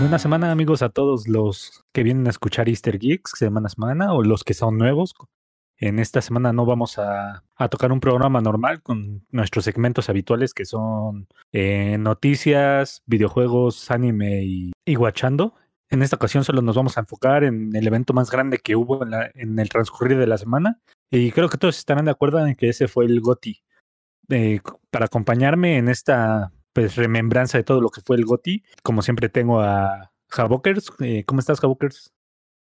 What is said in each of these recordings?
Buena semana amigos a todos los que vienen a escuchar Easter Geeks semana a semana o los que son nuevos. En esta semana no vamos a, tocar un programa normal con nuestros segmentos habituales que son eh, noticias, videojuegos, anime y, guachando. En esta ocasión solo nos vamos a enfocar en el evento más grande que hubo en, el transcurrir de la semana. Y creo que todos estarán de acuerdo en que ese fue el GOTI. Eh, para acompañarme en esta pues remembranza de todo lo que fue el GOTI. Como siempre tengo a Javokers. Eh, ¿Cómo estás, Javokers?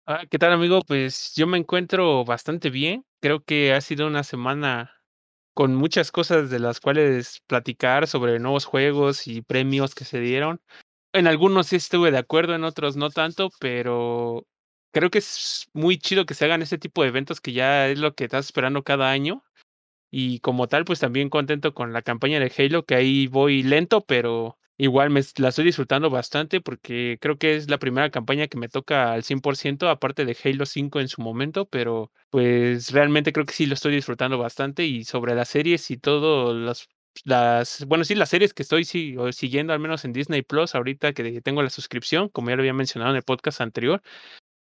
Ah, ¿qué tal, amigo? Pues yo me encuentro bastante bien. Creo que ha sido una semana con muchas cosas de las cuales platicar sobre nuevos juegos y premios que se dieron. En algunos sí estuve de acuerdo, en otros no tanto, pero creo que es muy chido que se hagan ese tipo de eventos que ya es lo que estás esperando cada año y como tal, pues también contento con la campaña de Halo, que ahí voy lento, pero igual me la estoy disfrutando bastante porque creo que es la primera campaña que me toca al 100%, aparte de Halo 5 en su momento, pero pues realmente creo que sí lo estoy disfrutando bastante y sobre las series y todo, las, las bueno, sí, las series que estoy siguiendo al menos en Disney Plus, ahorita que tengo la suscripción, como ya lo había mencionado en el podcast anterior,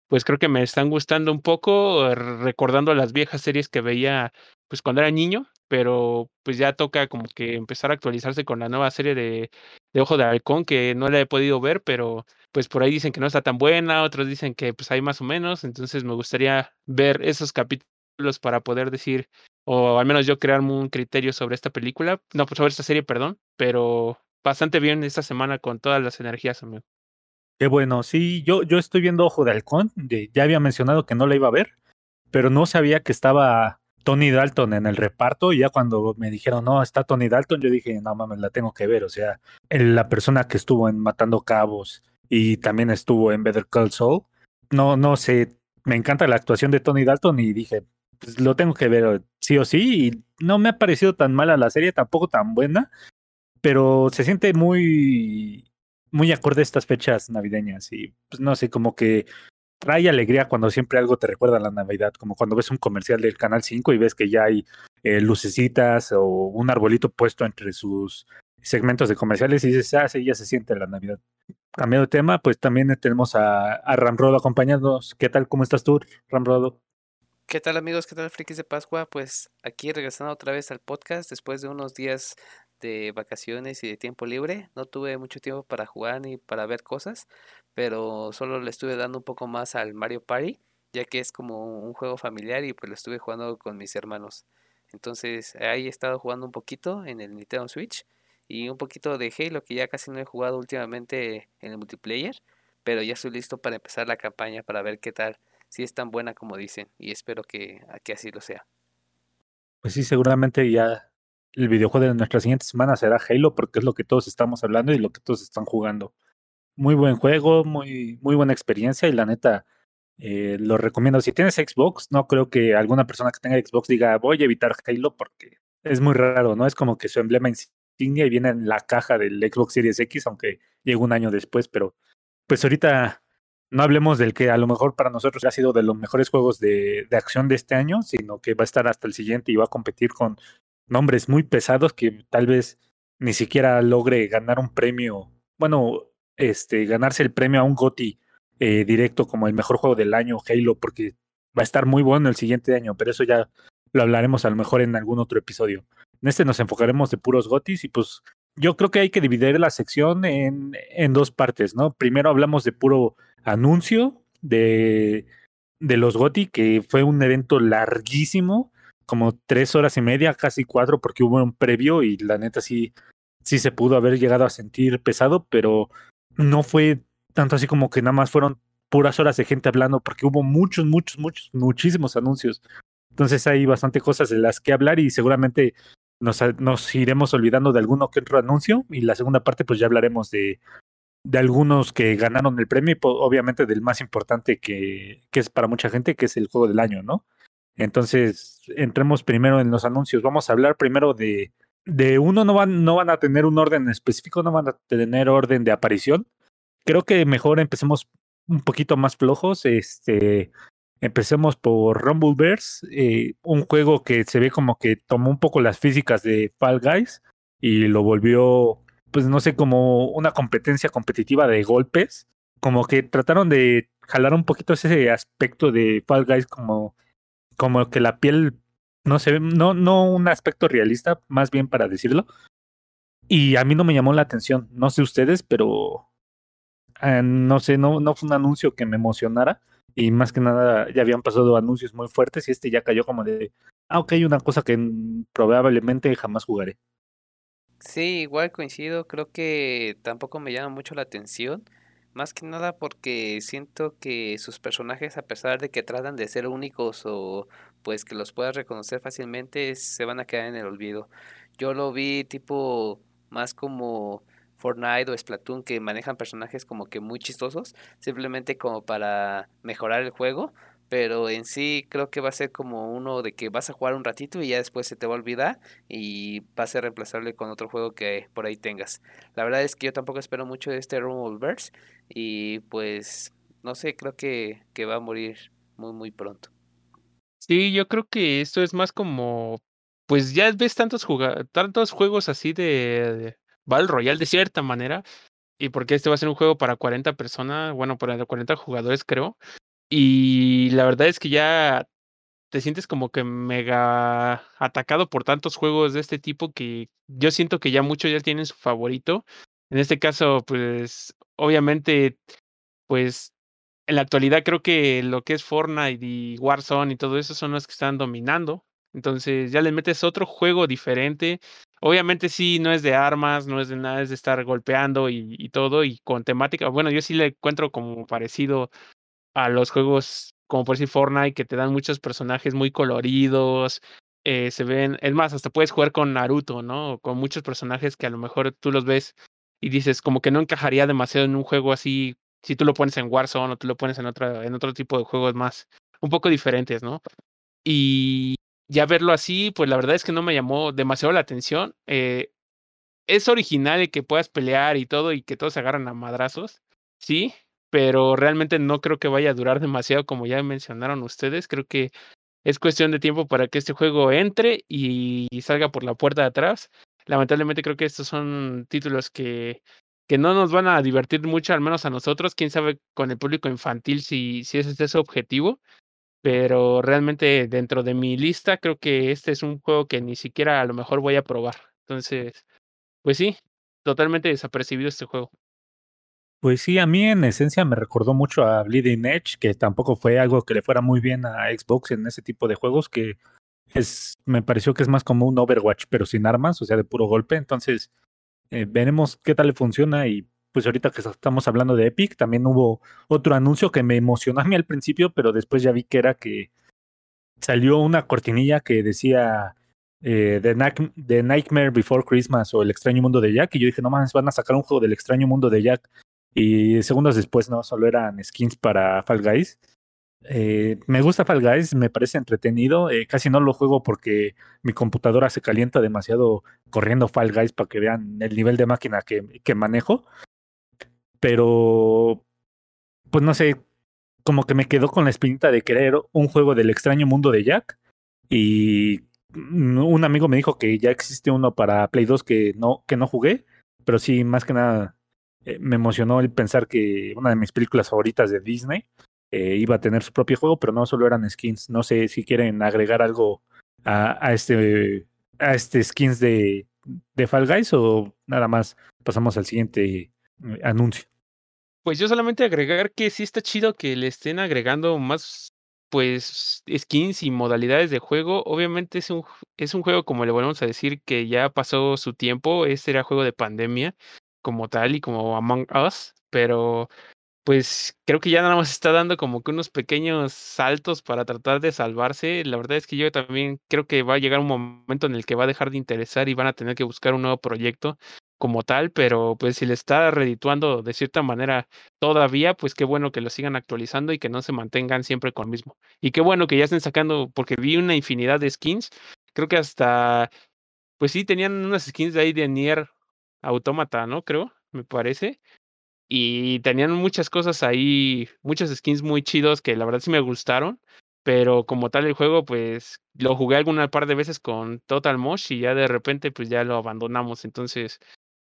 pues creo que me están gustando un poco, recordando las viejas series que veía pues cuando era niño, pero pues ya toca como que empezar a actualizarse con la nueva serie de, de Ojo de Halcón, que no la he podido ver, pero pues por ahí dicen que no está tan buena, otros dicen que pues hay más o menos, entonces me gustaría ver esos capítulos para poder decir, o al menos yo crearme un criterio sobre esta película, no, pues sobre esta serie, perdón, pero bastante bien esta semana con todas las energías, amigo. Qué bueno, sí, yo, yo estoy viendo Ojo de Halcón, ya había mencionado que no la iba a ver, pero no sabía que estaba Tony Dalton en el reparto y ya cuando me dijeron, no, está Tony Dalton, yo dije, no mames, la tengo que ver. O sea, la persona que estuvo en Matando Cabos y también estuvo en Better Call Saul, no, no sé, me encanta la actuación de Tony Dalton y dije, pues lo tengo que ver sí o sí. Y no me ha parecido tan mala la serie, tampoco tan buena, pero se siente muy, muy acorde a estas fechas navideñas y pues no sé, como que trae alegría cuando siempre algo te recuerda a la Navidad, como cuando ves un comercial del Canal 5 y ves que ya hay eh, lucecitas o un arbolito puesto entre sus segmentos de comerciales y dices, ah, sí, ya se siente la Navidad. Cambiando de tema, pues también tenemos a, a Ramrodo acompañándonos. ¿Qué tal? ¿Cómo estás tú, Ramrodo? ¿Qué tal amigos? ¿Qué tal frikis de Pascua? Pues aquí regresando otra vez al podcast después de unos días de vacaciones y de tiempo libre. No tuve mucho tiempo para jugar ni para ver cosas, pero solo le estuve dando un poco más al Mario Party, ya que es como un juego familiar y pues lo estuve jugando con mis hermanos. Entonces ahí he estado jugando un poquito en el Nintendo Switch y un poquito de Halo que ya casi no he jugado últimamente en el multiplayer, pero ya estoy listo para empezar la campaña para ver qué tal, si es tan buena como dicen y espero que, que así lo sea. Pues sí, seguramente ya el videojuego de nuestra siguiente semana será Halo porque es lo que todos estamos hablando y lo que todos están jugando. Muy buen juego, muy, muy buena experiencia y la neta eh, lo recomiendo. Si tienes Xbox, no creo que alguna persona que tenga Xbox diga voy a evitar Halo porque es muy raro, ¿no? Es como que su emblema insignia y viene en la caja del Xbox Series X, aunque llegó un año después, pero pues ahorita no hablemos del que a lo mejor para nosotros ha sido de los mejores juegos de, de, acción de este año, sino que va a estar hasta el siguiente y va a competir con nombres muy pesados que tal vez ni siquiera logre ganar un premio, bueno, este, ganarse el premio a un GOTI eh, directo como el mejor juego del año, Halo, porque va a estar muy bueno el siguiente año, pero eso ya lo hablaremos a lo mejor en algún otro episodio. En este nos enfocaremos de puros GOTIs y pues yo creo que hay que dividir la sección en, en dos partes, ¿no? Primero hablamos de puro anuncio de, de los GOTI, que fue un evento larguísimo, como tres horas y media, casi cuatro, porque hubo un previo y la neta sí, sí se pudo haber llegado a sentir pesado, pero no fue tanto así como que nada más fueron puras horas de gente hablando, porque hubo muchos, muchos, muchos, muchísimos anuncios. Entonces hay bastante cosas de las que hablar y seguramente nos, nos iremos olvidando de alguno que otro anuncio y la segunda parte pues ya hablaremos de, de algunos que ganaron el premio y obviamente del más importante que, que es para mucha gente, que es el juego del año, ¿no? Entonces, entremos primero en los anuncios. Vamos a hablar primero de, de uno, no van, no van a tener un orden específico, no van a tener orden de aparición. Creo que mejor empecemos un poquito más flojos. Este, empecemos por Rumbleverse, eh, un juego que se ve como que tomó un poco las físicas de Fall Guys y lo volvió, pues no sé, como una competencia competitiva de golpes. Como que trataron de jalar un poquito ese aspecto de Fall Guys como como que la piel no ve, no, no un aspecto realista, más bien para decirlo. Y a mí no me llamó la atención, no sé ustedes, pero eh, no sé, no, no fue un anuncio que me emocionara. Y más que nada ya habían pasado anuncios muy fuertes y este ya cayó como de, ah, ok, una cosa que probablemente jamás jugaré. Sí, igual coincido, creo que tampoco me llama mucho la atención. Más que nada porque siento que sus personajes, a pesar de que tratan de ser únicos o pues que los puedas reconocer fácilmente, se van a quedar en el olvido. Yo lo vi tipo más como Fortnite o Splatoon que manejan personajes como que muy chistosos, simplemente como para mejorar el juego, pero en sí creo que va a ser como uno de que vas a jugar un ratito y ya después se te va a olvidar y va a ser reemplazable con otro juego que por ahí tengas. La verdad es que yo tampoco espero mucho de este Rumbleverse y pues no sé, creo que, que va a morir muy muy pronto. Sí, yo creo que esto es más como, pues ya ves tantos, tantos juegos así de, de Battle Royale de cierta manera, y porque este va a ser un juego para 40 personas, bueno, para 40 jugadores creo, y la verdad es que ya te sientes como que mega atacado por tantos juegos de este tipo que yo siento que ya muchos ya tienen su favorito. En este caso, pues obviamente, pues en la actualidad creo que lo que es Fortnite y Warzone y todo eso son los que están dominando. Entonces ya le metes otro juego diferente. Obviamente sí, no es de armas, no es de nada, es de estar golpeando y, todo y con temática. Bueno, yo sí le encuentro como parecido a los juegos como por decir Fortnite, que te dan muchos personajes muy coloridos, eh, se ven, es más, hasta puedes jugar con Naruto, ¿no? Con muchos personajes que a lo mejor tú los ves y dices como que no encajaría demasiado en un juego así, si tú lo pones en Warzone o tú lo pones en, en otro tipo de juegos más, un poco diferentes, ¿no? Y ya verlo así, pues la verdad es que no me llamó demasiado la atención. Eh, es original que puedas pelear y todo y que todos se agarran a madrazos, sí, pero realmente no creo que vaya a durar demasiado como ya mencionaron ustedes. Creo que es cuestión de tiempo para que este juego entre y salga por la puerta de atrás. Lamentablemente creo que estos son títulos que, que no nos van a divertir mucho, al menos a nosotros. Quién sabe con el público infantil si, si ese es su objetivo. Pero realmente dentro de mi lista creo que este es un juego que ni siquiera a lo mejor voy a probar. Entonces, pues sí, totalmente desapercibido este juego. Pues sí, a mí en esencia me recordó mucho a Bleeding Edge, que tampoco fue algo que le fuera muy bien a Xbox en ese tipo de juegos, que es, me pareció que es más como un Overwatch, pero sin armas, o sea, de puro golpe. Entonces, eh, veremos qué tal le funciona. Y pues ahorita que estamos hablando de Epic, también hubo otro anuncio que me emocionó a mí al principio, pero después ya vi que era que salió una cortinilla que decía eh, The, Nightmare Before Christmas o El extraño mundo de Jack. Y yo dije, no más, van a sacar un juego del extraño mundo de Jack. Y segundos después, no, solo eran skins para Fall Guys. Eh, me gusta Fall Guys, me parece entretenido. Eh, casi no lo juego porque mi computadora se calienta demasiado corriendo Fall Guys para que vean el nivel de máquina que, manejo. Pero, pues no sé, como que me quedó con la espinita de querer un juego del extraño mundo de Jack. Y un amigo me dijo que ya existe uno para Play 2 que no, que no jugué. Pero sí, más que nada eh, me emocionó el pensar que una de mis películas favoritas de Disney eh, iba a tener su propio juego, pero no solo eran skins. No sé si quieren agregar algo a, este a este skins de, de Fall Guys o nada más pasamos al siguiente eh, anuncio. Pues yo solamente agregar que sí está chido que le estén agregando más pues skins y modalidades de juego. Obviamente es un, es un juego, como le volvemos a decir, que ya pasó su tiempo. Este era juego de pandemia como tal y como Among Us, pero pues creo que ya nada más está dando como que unos pequeños saltos para tratar de salvarse. La verdad es que yo también creo que va a llegar un momento en el que va a dejar de interesar y van a tener que buscar un nuevo proyecto. como tal, pero pues si le está redituando de cierta manera todavía, pues qué bueno que lo sigan actualizando y que no se mantengan siempre con el mismo. Y qué bueno que ya estén sacando, porque vi una infinidad de skins, creo que hasta, pues sí, tenían unas skins de ahí de Nier Automata, ¿no? Creo, me parece. Y tenían muchas cosas ahí, muchos skins muy chidos que la verdad sí me gustaron pero como tal el juego, pues lo jugué alguna par de veces con Total Mosh y ya de repente pues ya lo abandonamos. Entonces,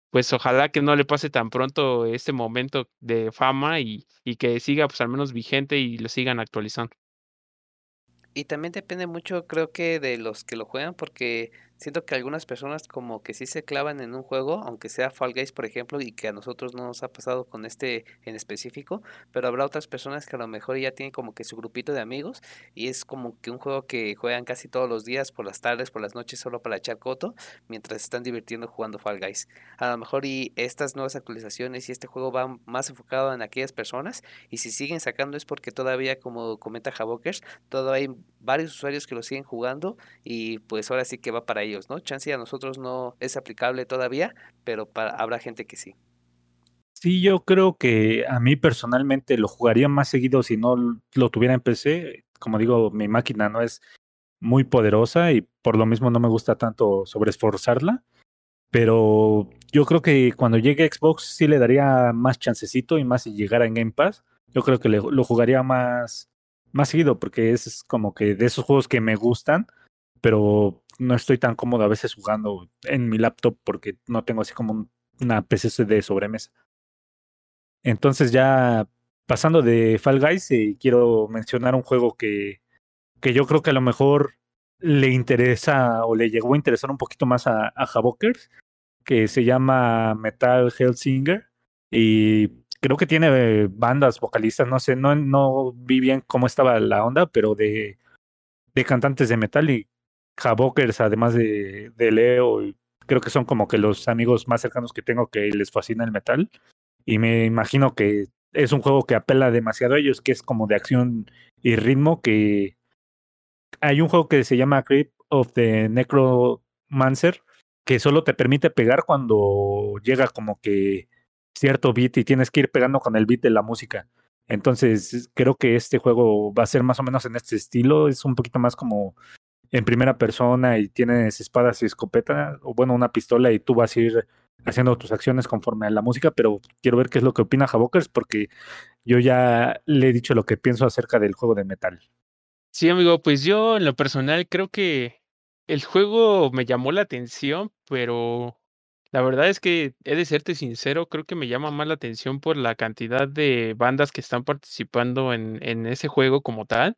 pues ojalá que no le pase tan pronto este momento de fama y, y que siga pues al menos vigente y lo sigan actualizando. Y también depende mucho, creo que, de los que lo juegan, porque siento que algunas personas como que sí se clavan en un juego, aunque sea Fall Guys, por ejemplo, y que a nosotros no nos ha pasado con este en específico, pero habrá otras personas que a lo mejor ya tienen como que su grupito de amigos y es como que un juego que juegan casi todos los días, por las tardes, por las noches, solo para echar coto, mientras están divirtiendo jugando Fall Guys. A lo mejor y estas nuevas actualizaciones y este juego va más enfocado en aquellas personas y si siguen sacando es porque todavía, como comenta Javokers, todavía hay varios usuarios que lo siguen jugando y pues ahora sí que va para ellos ¿no? Chance a nosotros no es aplicable todavía, pero para, habrá gente que sí. Sí, yo creo que a mí personalmente lo jugaría más seguido si no lo tuviera en PC. Como digo, mi máquina no es muy poderosa y por lo mismo no me gusta tanto sobreesforzarla. Pero yo creo que cuando llegue Xbox sí le daría más chancecito y más si llegara en Game Pass. Yo creo que lo jugaría más, más seguido porque es como que de esos juegos que me gustan, pero no estoy tan cómodo a veces jugando en mi laptop porque no tengo así como una PC de sobremesa. Entonces ya pasando de Fall Guys, eh, quiero mencionar un juego que, que yo creo que a lo mejor le interesa o le llegó a interesar un poquito más a, a Havokers, que se llama Metal Hellsinger y creo que tiene bandas vocalistas, no sé, no, no vi bien cómo estaba la onda, pero de, de cantantes de metal y Havokers, además de, de Leo, creo que son como que los amigos más cercanos que tengo que les fascina el metal. Y me imagino que es un juego que apela demasiado a ellos, que es como de acción y ritmo, que hay un juego que se llama Creep of the Necromancer, que solo te permite pegar cuando llega como que cierto beat y tienes que ir pegando con el beat de la música. Entonces, creo que este juego va a ser más o menos en este estilo, es un poquito más como en primera persona y tienes espadas y escopeta, o bueno, una pistola y tú vas a ir haciendo tus acciones conforme a la música, pero quiero ver qué es lo que opina Javokers porque yo ya le he dicho lo que pienso acerca del juego de metal. Sí, amigo, pues yo en lo personal creo que el juego me llamó la atención, pero la verdad es que he de serte sincero, creo que me llama más la atención por la cantidad de bandas que están participando en, en ese juego como tal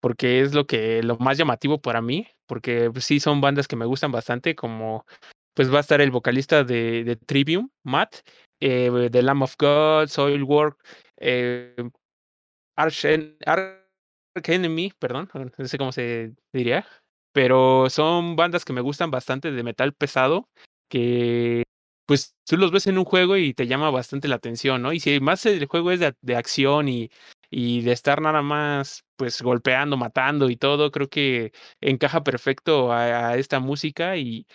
porque es lo que lo más llamativo para mí, porque pues, sí son bandas que me gustan bastante, como pues va a estar el vocalista de, de Trivium, Matt, eh, The Lamb of God, Soilwork, eh, Arch, Enemy, perdón, no sé cómo se diría, pero son bandas que me gustan bastante de metal pesado, que pues tú los ves en un juego y te llama bastante la atención, ¿no? Y si más el juego es de, de acción y y de estar nada más pues golpeando, matando y todo, creo que encaja perfecto a, esta música y,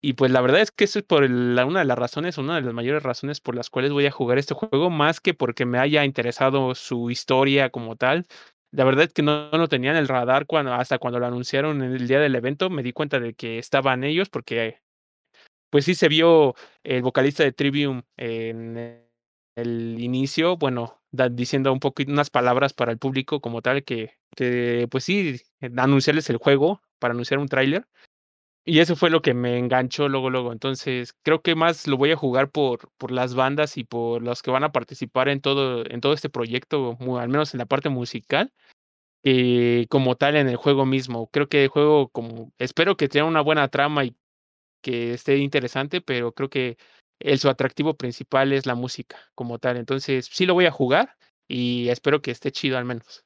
y pues la verdad es que eso es por una de las razones, una de las mayores razones por las cuales voy a jugar este juego, más que porque me haya interesado su historia como tal. La verdad es que no, lo tenía en el radar cuando, hasta cuando lo anunciaron en el día del evento, me di cuenta de que estaban ellos porque pues sí se vio el vocalista de Trivium en el inicio, bueno, diciendo un poquito unas palabras para el público como tal, que, que pues sí, anunciarles el juego para anunciar un tráiler. Y eso fue lo que me enganchó luego, luego. Entonces, creo que más lo voy a jugar por, por las bandas y por los que van a participar en todo, en todo este proyecto, al menos en la parte musical, que como tal en el juego mismo. Creo que el juego, como, espero que tenga una buena trama y que esté interesante, pero creo que el, su atractivo principal es la música como tal. Entonces, sí lo voy a jugar y espero que esté chido al menos.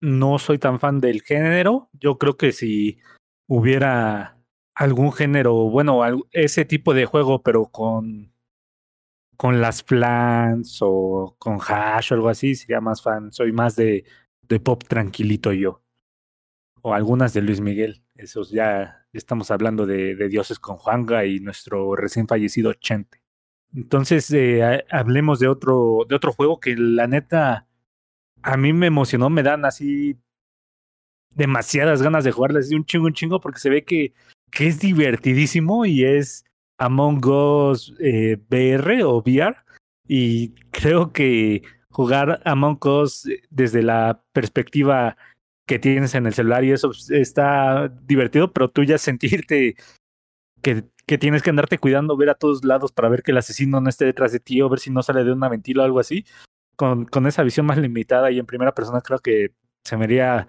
No soy tan fan del género. Yo creo que si hubiera algún género, bueno, ese tipo de juego, pero con con las plants o con hash o algo así, sería más fan. Soy más de, de pop tranquilito yo. O algunas de Luis Miguel. Esos ya estamos hablando de, dioses con Juanga y nuestro recién fallecido Chente. Entonces, eh, hablemos de otro, de otro juego que la neta a mí me emocionó, me dan así demasiadas ganas de jugarle, así un chingo, un chingo, porque se ve que, que es divertidísimo y es Among Us eh, VR o VR. Y creo que jugar Among Us desde la perspectiva que tienes en el celular y eso pues, está divertido, pero tú ya sentirte que, que tienes que andarte cuidando, ver a todos lados para ver que el asesino no esté detrás de ti o ver si no sale de una ventila o algo así, con, con esa visión más limitada y en primera persona creo que se me haría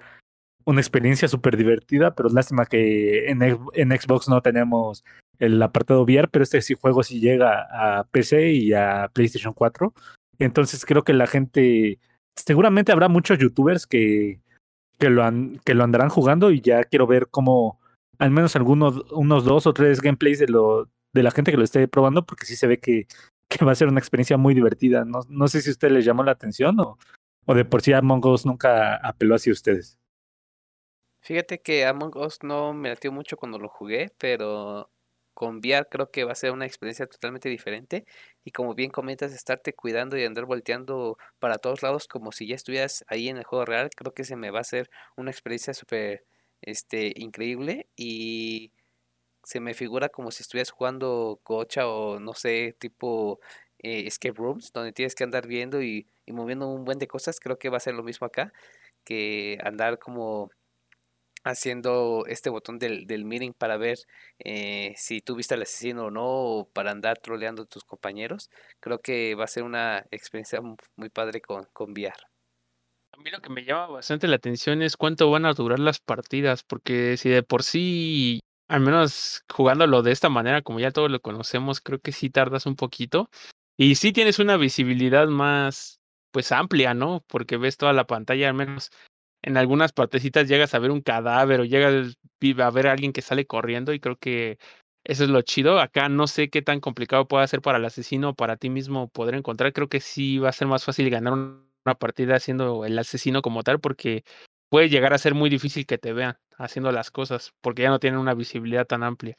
una experiencia súper divertida, pero lástima que en, en Xbox no tenemos el apartado VR, pero este sí juego sí llega a PC y a PlayStation 4. Entonces creo que la gente, seguramente habrá muchos youtubers que, que, lo, han, que lo andarán jugando y ya quiero ver cómo, al menos algunos unos dos o tres gameplays de, lo, de la gente que lo esté probando, porque sí se ve que, que va a ser una experiencia muy divertida. No, no sé si a usted les llamó la atención o, o de por sí Among Us nunca apeló hacia ustedes. Fíjate que Among Us no me latió mucho cuando lo jugué, pero con VR creo que va a ser una experiencia totalmente diferente. Y como bien comentas, estarte cuidando y andar volteando para todos lados como si ya estuvieras ahí en el juego real, creo que se me va a hacer una experiencia súper este, increíble. Y se me figura como si estuvieras jugando gocha o no sé, tipo eh, escape rooms, donde tienes que andar viendo y moviendo un buen de cosas. Creo que va a ser lo mismo acá, que andar como haciendo este botón del, del meeting para ver eh, si tú viste al asesino o no, o para andar troleando a tus compañeros. Creo que va a ser una experiencia muy padre con, con VR. A mí lo que me llama bastante la atención es cuánto van a durar las partidas, porque si de por sí, al menos jugándolo de esta manera, como ya todos lo conocemos, creo que sí tardas un poquito. Y sí tienes una visibilidad más, pues amplia, ¿no? Porque ves toda la pantalla, al menos en algunas partecitas llegas a ver un cadáver o llegas a ver a alguien que sale corriendo y creo que eso es lo chido. Acá no sé qué tan complicado puede ser para el asesino o para ti mismo poder encontrar. Creo que sí va a ser más fácil ganar una partida siendo el asesino como tal porque puede llegar a ser muy difícil que te vean haciendo las cosas porque ya no tienen una visibilidad tan amplia.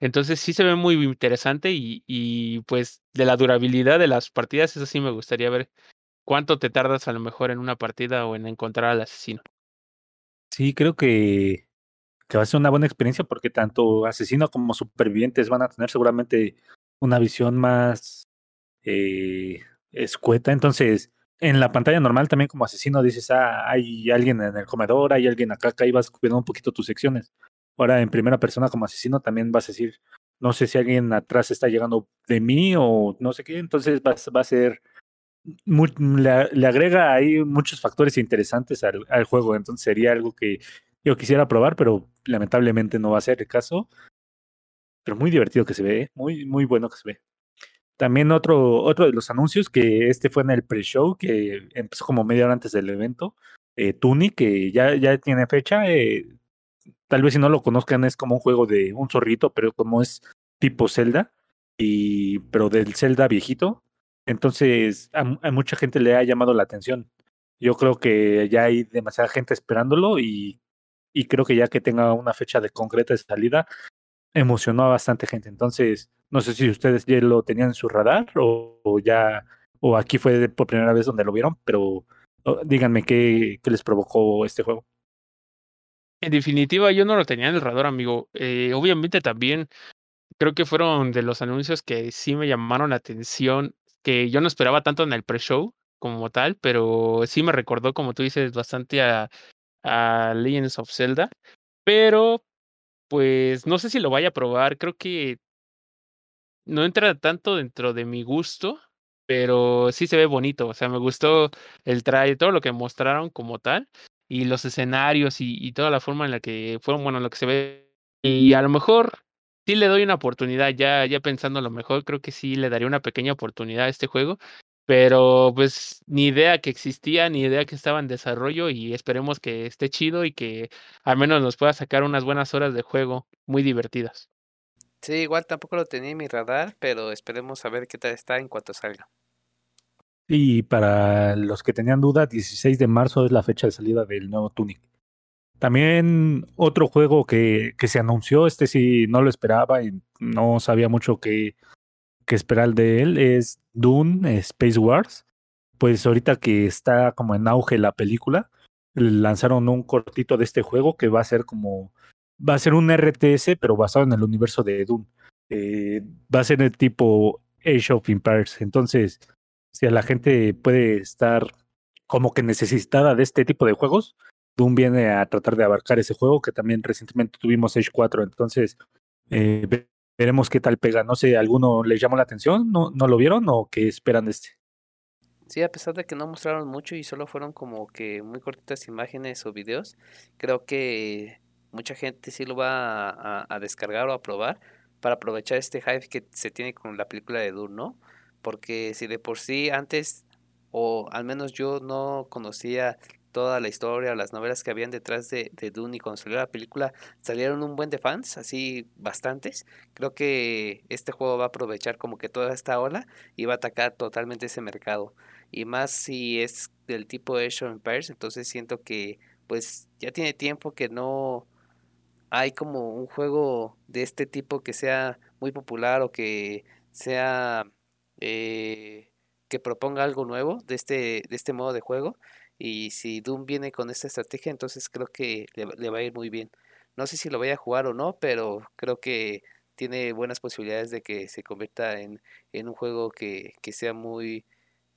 Entonces sí se ve muy interesante y, y pues de la durabilidad de las partidas, eso sí me gustaría ver ¿Cuánto te tardas a lo mejor en una partida o en encontrar al asesino? Sí, creo que, que va a ser una buena experiencia porque tanto asesino como supervivientes van a tener seguramente una visión más eh, escueta. Entonces, en la pantalla normal también como asesino dices, ah, hay alguien en el comedor, hay alguien acá, acá y vas cuidando un poquito tus secciones. Ahora en primera persona como asesino también vas a decir, no sé si alguien atrás está llegando de mí o no sé qué, entonces va, va a ser le, agrega ahí muchos factores interesantes al, juego, entonces sería algo que yo quisiera probar, pero lamentablemente no va a ser el caso. Pero muy divertido que se ve, ¿eh? muy, muy bueno que se ve. También otro, otro de los anuncios, que este fue en el pre-show, que empezó como media hora antes del evento, eh, Tuni, que ya, ya tiene fecha. Eh, tal vez si no lo conozcan, es como un juego de un zorrito, pero como es tipo Zelda, y, pero del Zelda viejito, entonces, a, mucha gente le ha llamado la atención. Yo creo que ya hay demasiada gente esperándolo y, y creo que ya que tenga una fecha de concreta de salida, emocionó a bastante gente. Entonces, no sé si ustedes ya lo tenían en su radar o, o ya, o aquí fue por primera vez donde lo vieron, pero díganme qué, qué les provocó este juego. En definitiva, yo no lo tenía en el radar, amigo. Eh, obviamente también creo que fueron de los anuncios que sí me llamaron la atención que yo no esperaba tanto en el pre-show como tal, pero sí me recordó, como tú dices, bastante a, Legends of Zelda. Pero, pues, no sé si lo vaya a probar. Creo que no entra tanto dentro de mi gusto, pero sí se ve bonito. O sea, me gustó el trailer, todo lo que mostraron como tal, y los escenarios y, y toda la forma en la que fueron, bueno, lo que se ve. Y a lo mejor sí le doy una oportunidad, ya, ya pensando lo mejor, creo que sí le daría una pequeña oportunidad a este juego, pero pues ni idea que existía, ni idea que estaba en desarrollo y esperemos que esté chido y que al menos nos pueda sacar unas buenas horas de juego muy divertidas. Sí, igual tampoco lo tenía en mi radar, pero esperemos a ver qué tal está en cuanto salga. Y para los que tenían duda, 16 de marzo es la fecha de salida del nuevo Tunic. También otro juego que, que se anunció, este sí no lo esperaba y no sabía mucho qué, qué esperar de él, es Dune Space Wars. Pues ahorita que está como en auge la película, lanzaron un cortito de este juego que va a ser como, va a ser un RTS, pero basado en el universo de Dune. Eh, va a ser el tipo Age of Empires. Entonces, si a la gente puede estar como que necesitada de este tipo de juegos, Doom viene a tratar de abarcar ese juego que también recientemente tuvimos Age 4. Entonces, eh, veremos qué tal pega. No sé, ¿alguno les llamó la atención? ¿No, ¿No lo vieron o qué esperan de este? Sí, a pesar de que no mostraron mucho y solo fueron como que muy cortitas imágenes o videos, creo que mucha gente sí lo va a, a descargar o a probar para aprovechar este hype que se tiene con la película de Dune, ¿no? Porque si de por sí antes, o al menos yo no conocía toda la historia, las novelas que habían detrás de, de Dune y cuando salió la película salieron un buen de fans, así bastantes. Creo que este juego va a aprovechar como que toda esta ola y va a atacar totalmente ese mercado. Y más si es del tipo Age Empires, entonces siento que pues ya tiene tiempo que no hay como un juego de este tipo que sea muy popular o que sea eh, que proponga algo nuevo de este, de este modo de juego. Y si Doom viene con esta estrategia, entonces creo que le, va a ir muy bien. No sé si lo vaya a jugar o no, pero creo que tiene buenas posibilidades de que se convierta en, en un juego que, que sea muy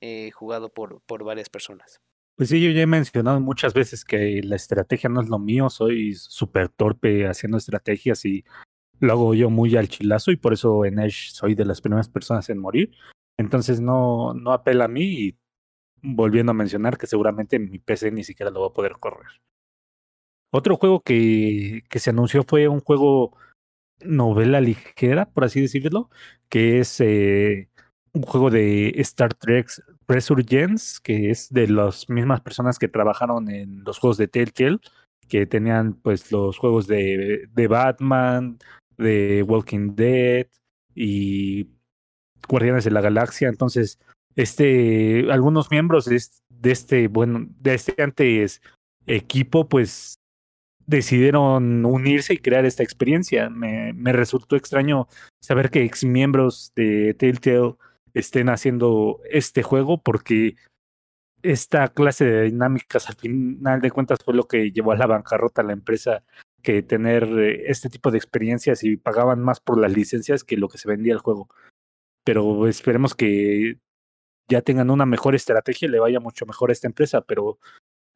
eh, jugado por, por varias personas. Pues sí, yo ya he mencionado muchas veces que la estrategia no es lo mío, soy súper torpe haciendo estrategias y lo hago yo muy al chilazo y por eso en Edge soy de las primeras personas en morir. Entonces no, no apela a mí y volviendo a mencionar que seguramente mi PC ni siquiera lo va a poder correr. Otro juego que, que se anunció fue un juego novela ligera, por así decirlo, que es eh, un juego de Star Trek Resurgence, que es de las mismas personas que trabajaron en los juegos de Telltale, que tenían pues los juegos de, de Batman, de Walking Dead y Guardianes de la Galaxia. Entonces, este, algunos miembros de este, de bueno, de este antes equipo, pues decidieron unirse y crear esta experiencia. Me, me resultó extraño saber que ex miembros de Telltale estén haciendo este juego porque esta clase de dinámicas al final de cuentas fue lo que llevó a la bancarrota a la empresa que tener eh, este tipo de experiencias y pagaban más por las licencias que lo que se vendía el juego. Pero esperemos que ya tengan una mejor estrategia y le vaya mucho mejor a esta empresa, pero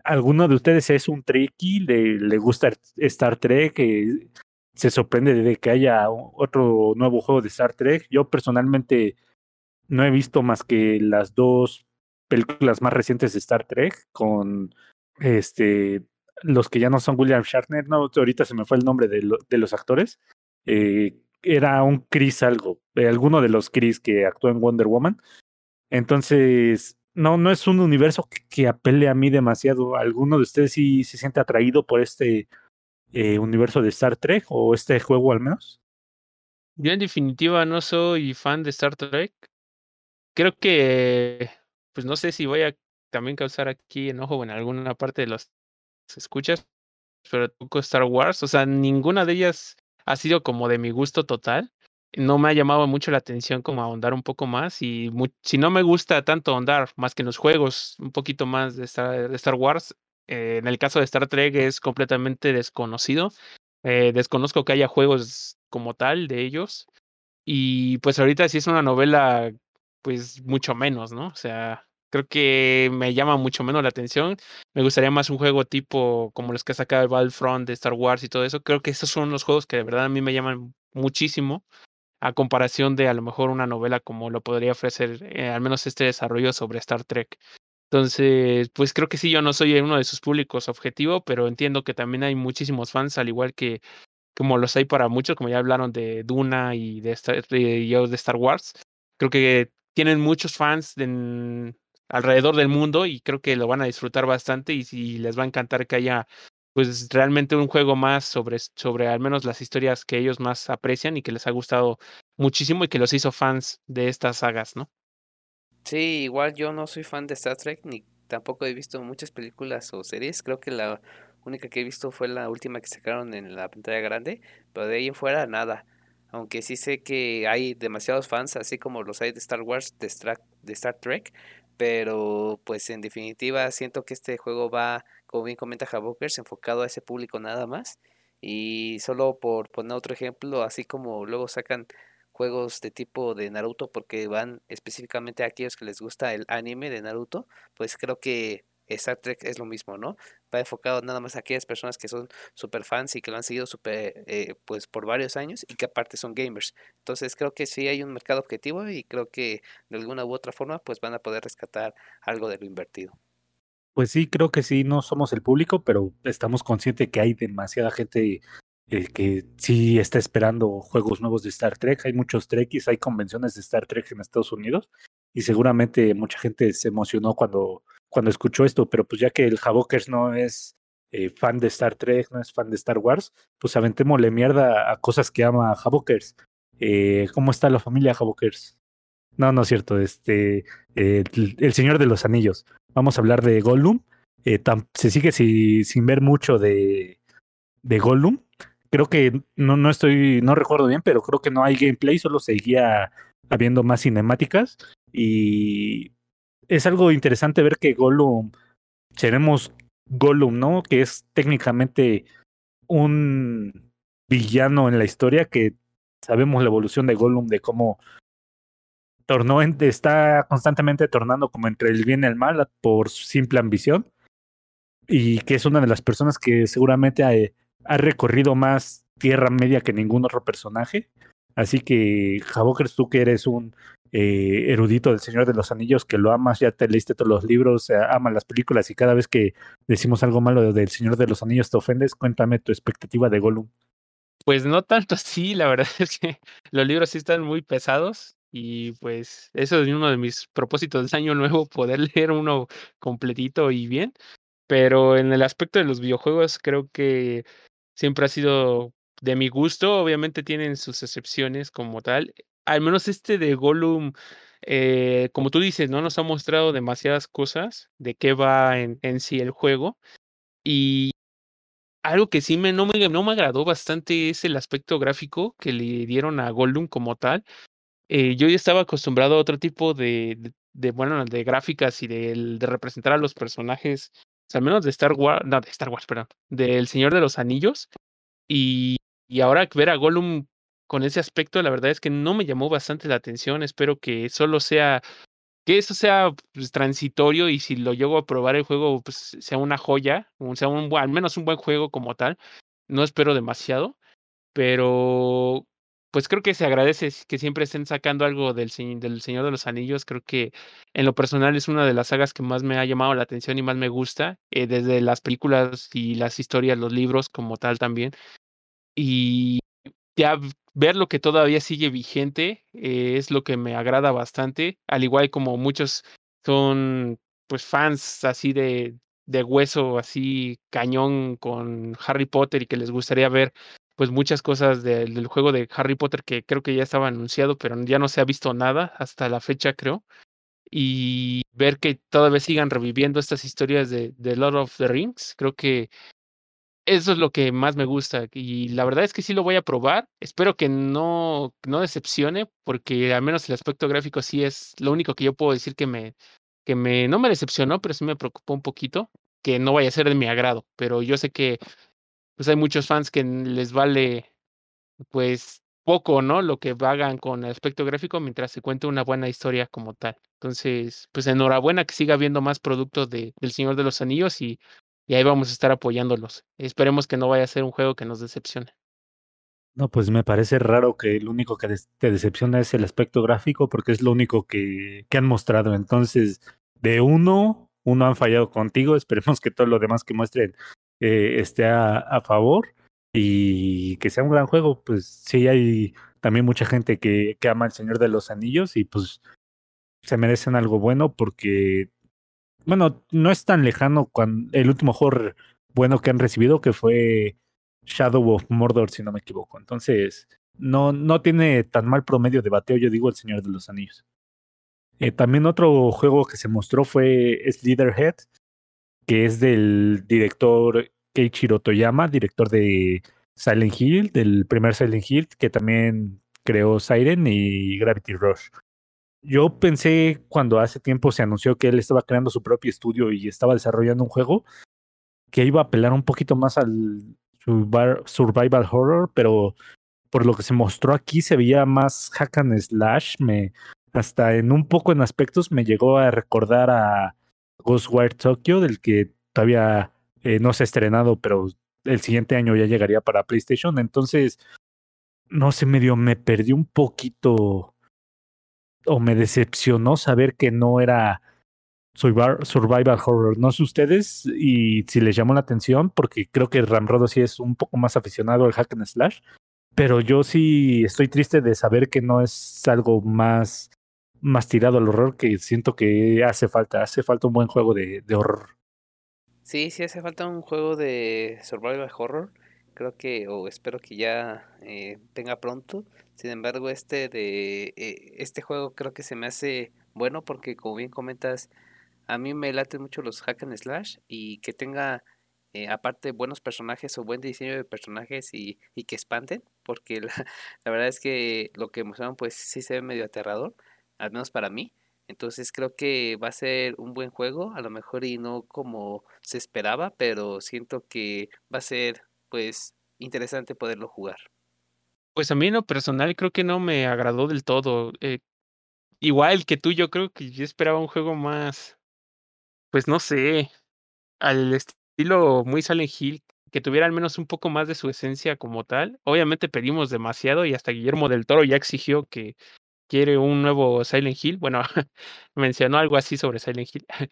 ¿alguno de ustedes es un Trekkie? ¿Le, le gusta Star Trek? Eh, ¿Se sorprende de que haya otro nuevo juego de Star Trek? Yo personalmente no he visto más que las dos películas más recientes de Star Trek con este los que ya no son William Shatner, no, ahorita se me fue el nombre de los actores. Eh, era un Chris algo, eh, alguno de los Chris que actuó en Wonder Woman. Entonces, no, no es un universo que, que apele a mí demasiado. ¿Alguno de ustedes sí se siente atraído por este eh, universo de Star Trek o este juego al menos? Yo en definitiva no soy fan de Star Trek creo que, pues no sé si voy a también causar aquí enojo en alguna parte de los escuchas, pero poco Star Wars, o sea, ninguna de ellas ha sido como de mi gusto total. No me ha llamado mucho la atención como ahondar un poco más y si no me gusta tanto ahondar más que en los juegos, un poquito más de Star, Star Wars, eh, en el caso de Star Trek es completamente desconocido. Eh, desconozco que haya juegos como tal de ellos. Y pues ahorita sí es una novela pues mucho menos, ¿no? O sea, creo que me llama mucho menos la atención. Me gustaría más un juego tipo como los que ha sacado el Battlefront de Star Wars y todo eso. Creo que esos son los juegos que de verdad a mí me llaman muchísimo a comparación de a lo mejor una novela como lo podría ofrecer eh, al menos este desarrollo sobre Star Trek. Entonces, pues creo que sí, yo no soy uno de sus públicos objetivo, pero entiendo que también hay muchísimos fans, al igual que como los hay para muchos, como ya hablaron de Duna y de, Star, de, de Star Wars. Creo que tienen muchos fans en, alrededor del mundo y creo que lo van a disfrutar bastante y, si les va a encantar que haya pues realmente un juego más sobre, sobre al menos las historias que ellos más aprecian y que les ha gustado muchísimo y que los hizo fans de estas sagas, ¿no? Sí, igual yo no soy fan de Star Trek ni tampoco he visto muchas películas o series. Creo que la única que he visto fue la última que sacaron en la pantalla grande, pero de ahí en fuera nada. Aunque sí sé que hay demasiados fans, así como los hay de Star Wars, de Star, de Star Trek, pero pues en definitiva siento que este juego va, como bien comenta Havokers, enfocado a ese público nada más. Y solo por poner otro ejemplo, así como luego sacan juegos de tipo de Naruto porque van específicamente a aquellos que les gusta el anime de Naruto, pues creo que Star Trek es lo mismo, ¿no? Va enfocado nada más a aquellas personas que son super fans y que lo han seguido super, eh, pues por varios años y que aparte son gamers. Entonces creo que sí hay un mercado objetivo y creo que de alguna u otra forma pues van a poder rescatar algo de lo invertido. Pues sí, creo que sí, no somos el público, pero estamos conscientes que hay demasiada gente eh, que sí está esperando juegos nuevos de Star Trek. Hay muchos Trekkies, hay convenciones de Star Trek en Estados Unidos y seguramente mucha gente se emocionó cuando, cuando escuchó esto, pero pues ya que el Havokers no es eh, fan de Star Trek, no es fan de Star Wars, pues aventémosle mierda a cosas que ama Havokers. Eh, ¿Cómo está la familia Havokers? No, no es cierto, este, el, Señor de los Anillos. Vamos a hablar de Gollum. se sigue sin ver mucho de, de Gollum, creo que no, no estoy, no recuerdo bien, pero creo que no hay gameplay, solo seguía habiendo más cinemáticas. Y es algo interesante ver que Gollum, seremos Gollum, ¿no? Que es técnicamente un villano en la historia, que sabemos la evolución de Gollum, de cómo tornó, está constantemente tornando como entre el bien y el mal por simple ambición. Y que es una de las personas que seguramente ha recorrido más Tierra Media que ningún otro personaje. Así que, Javokers, tú que eres un eh, erudito del Señor de los Anillos, que lo amas, ya te leíste todos los libros, eh, amas las películas y cada vez que decimos algo malo del Señor de los Anillos te ofendes, cuéntame tu expectativa de Gollum. Pues no tanto así, la verdad es que los libros sí están muy pesados y pues eso es uno de mis propósitos de año nuevo, poder leer uno completito y bien. Pero en el aspecto de los videojuegos creo que siempre ha sido de mi gusto. Obviamente tienen sus excepciones como tal. Al menos este de Gollum, eh, como tú dices, ¿no? Nos ha mostrado demasiadas cosas de qué va en, en sí el juego. Y algo que sí me no, me no me agradó bastante es el aspecto gráfico que le dieron a Gollum como tal. Eh, yo ya estaba acostumbrado a otro tipo de, bueno, de gráficas y de, representar a los personajes al menos de Star Wars, no, de Star Wars, perdón, del Señor de los Anillos. Y, ahora ver a Gollum con ese aspecto, la verdad es que no me llamó bastante la atención. Espero que solo sea, que eso sea pues, transitorio y si lo llego a probar el juego, pues sea una joya, sea un, al menos un buen juego como tal. No espero demasiado, pero pues creo que se agradece que siempre estén sacando algo del, Señor de los Anillos. Creo que en lo personal es una de las sagas que más me ha llamado la atención y más me gusta, eh, desde las películas y las historias, los libros como tal también. Y ya ver lo que todavía sigue vigente eh, es lo que me agrada bastante, al igual como muchos son pues fans así de, de hueso, así cañón con Harry Potter y que les gustaría ver pues muchas cosas del juego de Harry Potter que creo que ya estaba anunciado, pero ya no se ha visto nada hasta la fecha, creo. Y ver que todavía sigan reviviendo estas historias de, de Lord of the Rings, creo que eso es lo que más me gusta. Y la verdad es que sí lo voy a probar. Espero que no, no decepcione, porque al menos el aspecto gráfico sí es lo único que yo puedo decir que me, que me, no me decepcionó, pero sí me preocupó un poquito, que no vaya a ser de mi agrado. Pero yo sé que pues hay muchos fans que les vale pues poco, ¿no? Lo que hagan con el aspecto gráfico mientras se cuente una buena historia como tal. Entonces, pues enhorabuena que siga habiendo más productos de, del Señor de los Anillos y, y ahí vamos a estar apoyándolos. Esperemos que no vaya a ser un juego que nos decepcione. No, pues me parece raro que el único que te decepciona es el aspecto gráfico porque es lo único que, que han mostrado. Entonces, de uno, uno han fallado contigo. Esperemos que todo lo demás que muestren eh, esté a, favor y que sea un gran juego. Pues sí, hay también mucha gente que, que ama El Señor de los Anillos y pues se merecen algo bueno porque, bueno, no es tan lejano cuando el último juego bueno que han recibido que fue Shadow of Mordor, si no me equivoco. Entonces, no, no tiene tan mal promedio de bateo, yo digo, El Señor de los Anillos. Eh, también otro juego que se mostró fue Slitherhead, que es del director Keiichiro Toyama, director de Silent Hill, del primer Silent Hill, que también creó Siren y Gravity Rush. Yo pensé cuando hace tiempo se anunció que él estaba creando su propio estudio y estaba desarrollando un juego que iba a apelar un poquito más al survival horror, pero por lo que se mostró aquí se veía más hack and slash, me hasta en un poco en aspectos me llegó a recordar a Ghostwire Tokyo, del que todavía eh, no se ha estrenado, pero el siguiente año ya llegaría para PlayStation. Entonces, no sé, medio me perdí un poquito o me decepcionó saber que no era survival horror. No sé ustedes y si les llamó la atención, porque creo que Ramrodo sí es un poco más aficionado al hack and slash, pero yo sí estoy triste de saber que no es algo más, más tirado al horror que siento que hace falta. Hace falta un buen juego de, de horror. Sí, sí hace falta un juego de survival horror. Creo que, o espero que ya eh, tenga pronto. Sin embargo, este de eh, este juego creo que se me hace bueno porque como bien comentas, a mí me late mucho los hack and slash y que tenga eh, aparte buenos personajes o buen diseño de personajes y, y que espanten, porque la, la, verdad es que lo que mostraron pues sí se ve medio aterrador, al menos para mí. Entonces creo que va a ser un buen juego, a lo mejor y no como se esperaba, pero siento que va a ser pues interesante poderlo jugar. Pues a mí en lo personal creo que no me agradó del todo. Eh, igual que tú, yo creo que yo esperaba un juego más, pues no sé, al estilo muy Silent Hill, que tuviera al menos un poco más de su esencia como tal. Obviamente pedimos demasiado y hasta Guillermo del Toro ya exigió que quiere un nuevo Silent Hill. Bueno, mencionó algo así sobre Silent Hill.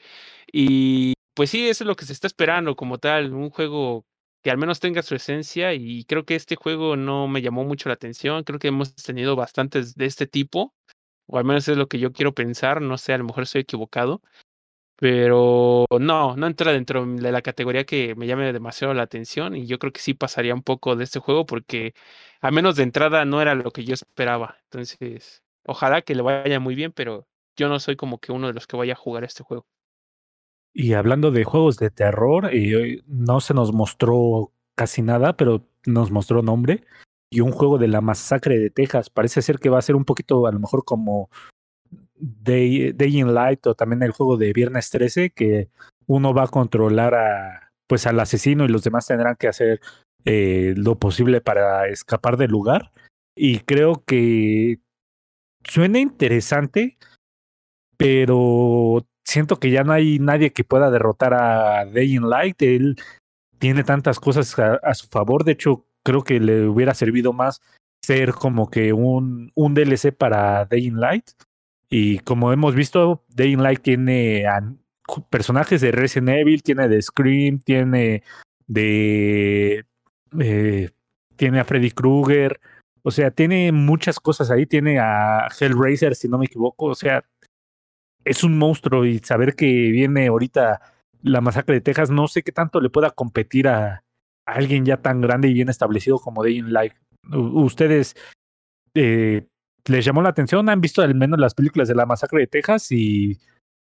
y pues sí, eso es lo que se está esperando como tal, un juego que al menos tenga su esencia y creo que este juego no me llamó mucho la atención, creo que hemos tenido bastantes de este tipo, o al menos es lo que yo quiero pensar, no sé, a lo mejor estoy equivocado, pero no, no entra dentro de la categoría que me llame demasiado la atención y yo creo que sí pasaría un poco de este juego porque al menos de entrada no era lo que yo esperaba, entonces Ojalá que le vaya muy bien, pero yo no soy como que uno de los que vaya a jugar este juego. Y hablando de juegos de terror, no se nos mostró casi nada, pero nos mostró nombre. Y un juego de la masacre de Texas. Parece ser que va a ser un poquito, a lo mejor, como Day, Day in Light o también el juego de Viernes 13, que uno va a controlar a, pues, al asesino y los demás tendrán que hacer eh, lo posible para escapar del lugar. Y creo que suena interesante, pero siento que ya no hay nadie que pueda derrotar a Day in Light. Él tiene tantas cosas a, su favor. De hecho, creo que le hubiera servido más ser como que un, un DLC para Day in Light. Y como hemos visto, Day in Light tiene personajes de Resident Evil, tiene de Scream, tiene de. Eh, tiene a Freddy Krueger. O sea, tiene muchas cosas ahí. Tiene a Hellraiser, si no me equivoco. O sea, es un monstruo y saber que viene ahorita la masacre de Texas, no sé qué tanto le pueda competir a, alguien ya tan grande y bien establecido como Day in Life. ¿Ustedes eh, les llamó la atención? ¿Han visto al menos las películas de la masacre de Texas y,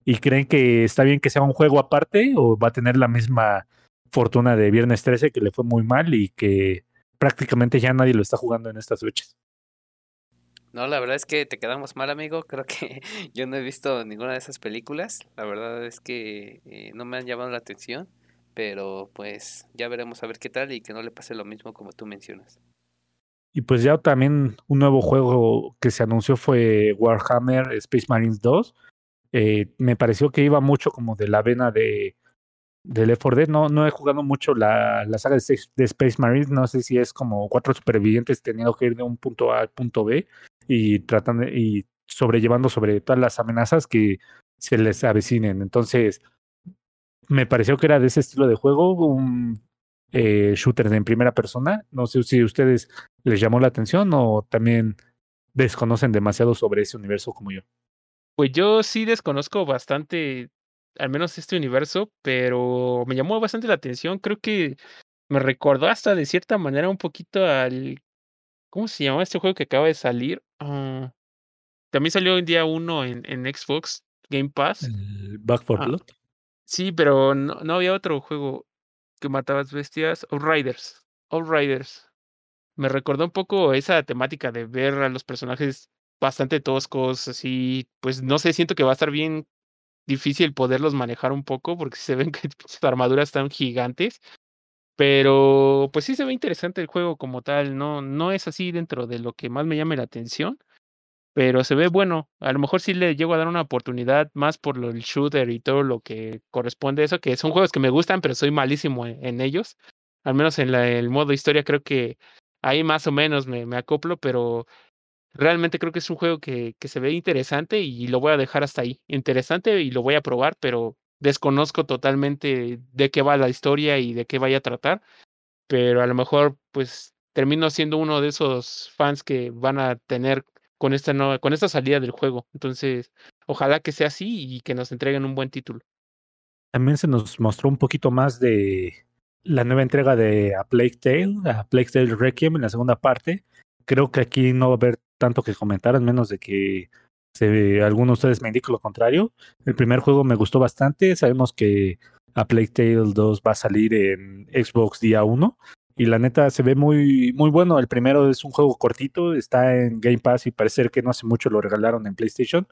y creen que está bien que sea un juego aparte o va a tener la misma fortuna de Viernes 13 que le fue muy mal y que prácticamente ya nadie lo está jugando en estas fechas. No, la verdad es que te quedamos mal, amigo. Creo que yo no he visto ninguna de esas películas. La verdad es que eh, no me han llamado la atención. Pero pues ya veremos a ver qué tal y que no le pase lo mismo como tú mencionas. Y pues ya también un nuevo juego que se anunció fue Warhammer Space Marines 2. Eh, me pareció que iba mucho como de la vena de de Left 4 Dead. No, no he jugado mucho la, la saga de, Space Marines. No sé si es como cuatro supervivientes teniendo que ir de un punto A al punto B y tratando y sobrellevando sobre todas las amenazas que se les avecinen. Entonces, me pareció que era de ese estilo de juego, un eh, shooter en primera persona. No sé si a ustedes les llamó la atención o también desconocen demasiado sobre ese universo como yo. Pues yo sí desconozco bastante al menos este universo, pero me llamó bastante la atención. Creo que me recordó hasta de cierta manera un poquito al. ¿Cómo se llama este juego que acaba de salir? Ah, también salió el día uno en, en Xbox Game Pass. Back for ah, Blood. Sí, pero no, no había otro juego. que matabas bestias. Outriders. Outriders. Me recordó un poco esa temática de ver a los personajes bastante toscos, así, pues no sé, siento que va a estar bien difícil poderlos manejar un poco porque se ven que sus armaduras están gigantes. Pero pues sí se ve interesante el juego como tal, no, no es así dentro de lo que más me llame la atención, pero se ve bueno. A lo mejor sí le llego a dar una oportunidad más por el shooter y todo lo que corresponde a eso, que son juegos que me gustan, pero soy malísimo en, ellos. Al menos en el modo historia creo que ahí más o menos me, me acoplo, pero realmente creo que es un juego que, que se ve interesante y lo voy a dejar hasta ahí. Interesante y lo voy a probar, pero desconozco totalmente de qué va la historia y de qué vaya a tratar, pero a lo mejor pues termino siendo uno de esos fans que van a tener con esta nueva, con esta salida del juego. Entonces, ojalá que sea así y que nos entreguen un buen título. También se nos mostró un poquito más de la nueva entrega de A Plague Tale, A Plague Tale Requiem en la segunda parte. Creo que aquí no va a haber tanto que comentar, al menos de que se, alguno de ustedes me indique lo contrario. El primer juego me gustó bastante. Sabemos que A Plague Tale 2 va a salir en Xbox día 1. Y la neta se ve muy, muy bueno. El primero es un juego cortito, está en Game Pass y parece que no hace mucho lo regalaron en PlayStation.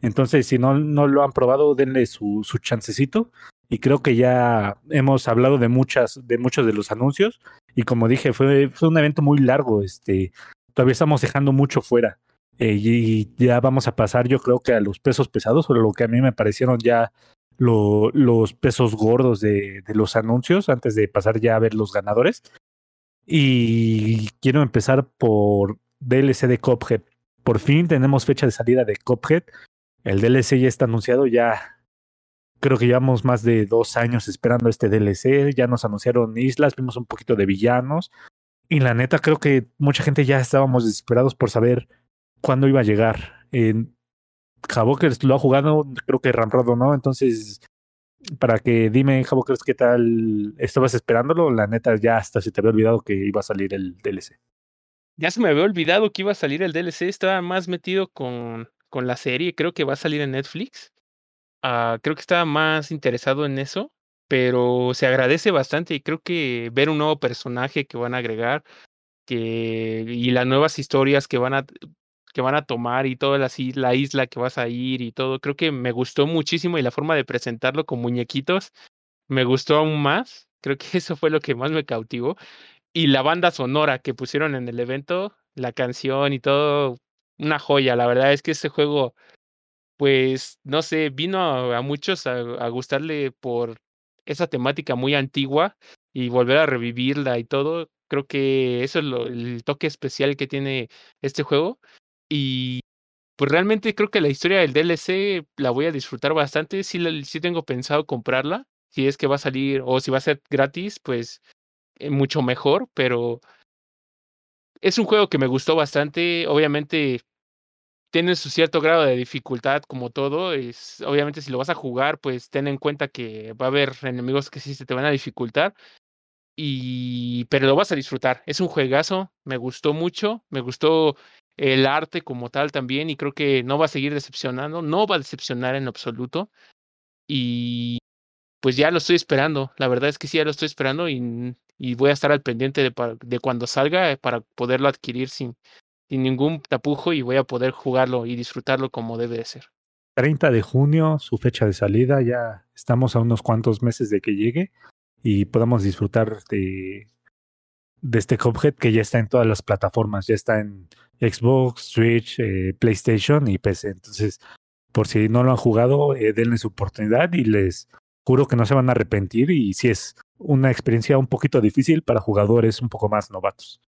Entonces, si no, no lo han probado, denle su, su chancecito. Y creo que ya hemos hablado de muchas, de muchos de los anuncios. Y como dije, fue, fue un evento muy largo. Este, todavía estamos dejando mucho fuera. Eh, y ya vamos a pasar, yo creo que a los pesos pesados, o lo que a mí me parecieron ya lo, los pesos gordos de, de, los anuncios, antes de pasar ya a ver los ganadores. Y quiero empezar por DLC de Cophead. Por fin tenemos fecha de salida de Cophead. El DLC ya está anunciado, ya creo que llevamos más de dos años esperando este DLC. Ya nos anunciaron islas, vimos un poquito de villanos. Y la neta, creo que mucha gente ya estábamos desesperados por saber cuándo iba a llegar. Eh, lo ha jugado, creo que Ramrod no, entonces para que dime, Javokers, ¿qué tal? ¿Estabas esperándolo? La neta, ya hasta se te había olvidado que iba a salir el DLC. Ya se me había olvidado que iba a salir el DLC, estaba más metido con, con la serie, creo que va a salir en Netflix. Uh, creo que estaba más interesado en eso, pero se agradece bastante y creo que ver un nuevo personaje que van a agregar que, y las nuevas historias que van a que van a tomar y toda la, la, isla que vas a ir y todo. Creo que me gustó muchísimo y la forma de presentarlo con muñequitos me gustó aún más. Creo que eso fue lo que más me cautivó. Y la banda sonora que pusieron en el evento, la canción y todo, una joya. La verdad es que este juego, pues, no sé, vino a, muchos a gustarle por esa temática muy antigua y volver a revivirla y todo. Creo que eso es el toque especial que tiene este juego. Y pues realmente creo que la historia del DLC la voy a disfrutar bastante. Sí, sí tengo pensado comprarla. Si es que va a salir o si va a ser gratis, pues eh, mucho mejor. Pero es un juego que me gustó bastante. Obviamente tiene su cierto grado de dificultad como todo. Es, obviamente si lo vas a jugar, pues ten en cuenta que va a haber enemigos que sí se te van a dificultar. Y pero lo vas a disfrutar. Es un juegazo, me gustó mucho, me gustó el arte como tal también y creo que no va a seguir decepcionando, no va a decepcionar en absoluto y pues ya lo estoy esperando, la verdad es que sí, ya lo estoy esperando y, y voy a estar al pendiente de, de, cuando salga para poderlo adquirir sin, sin ningún tapujo y voy a poder jugarlo y disfrutarlo como debe de ser. 30 de junio, su fecha de salida, ya estamos a unos cuantos meses de que llegue y podamos disfrutar de, este Cuphead que ya está en todas las plataformas, ya está en Xbox, Switch, eh, PlayStation y PC. Entonces, por si no lo han jugado, eh, denle su oportunidad y les juro que no se van a arrepentir y si es una experiencia un poquito difícil para jugadores un poco más novatos.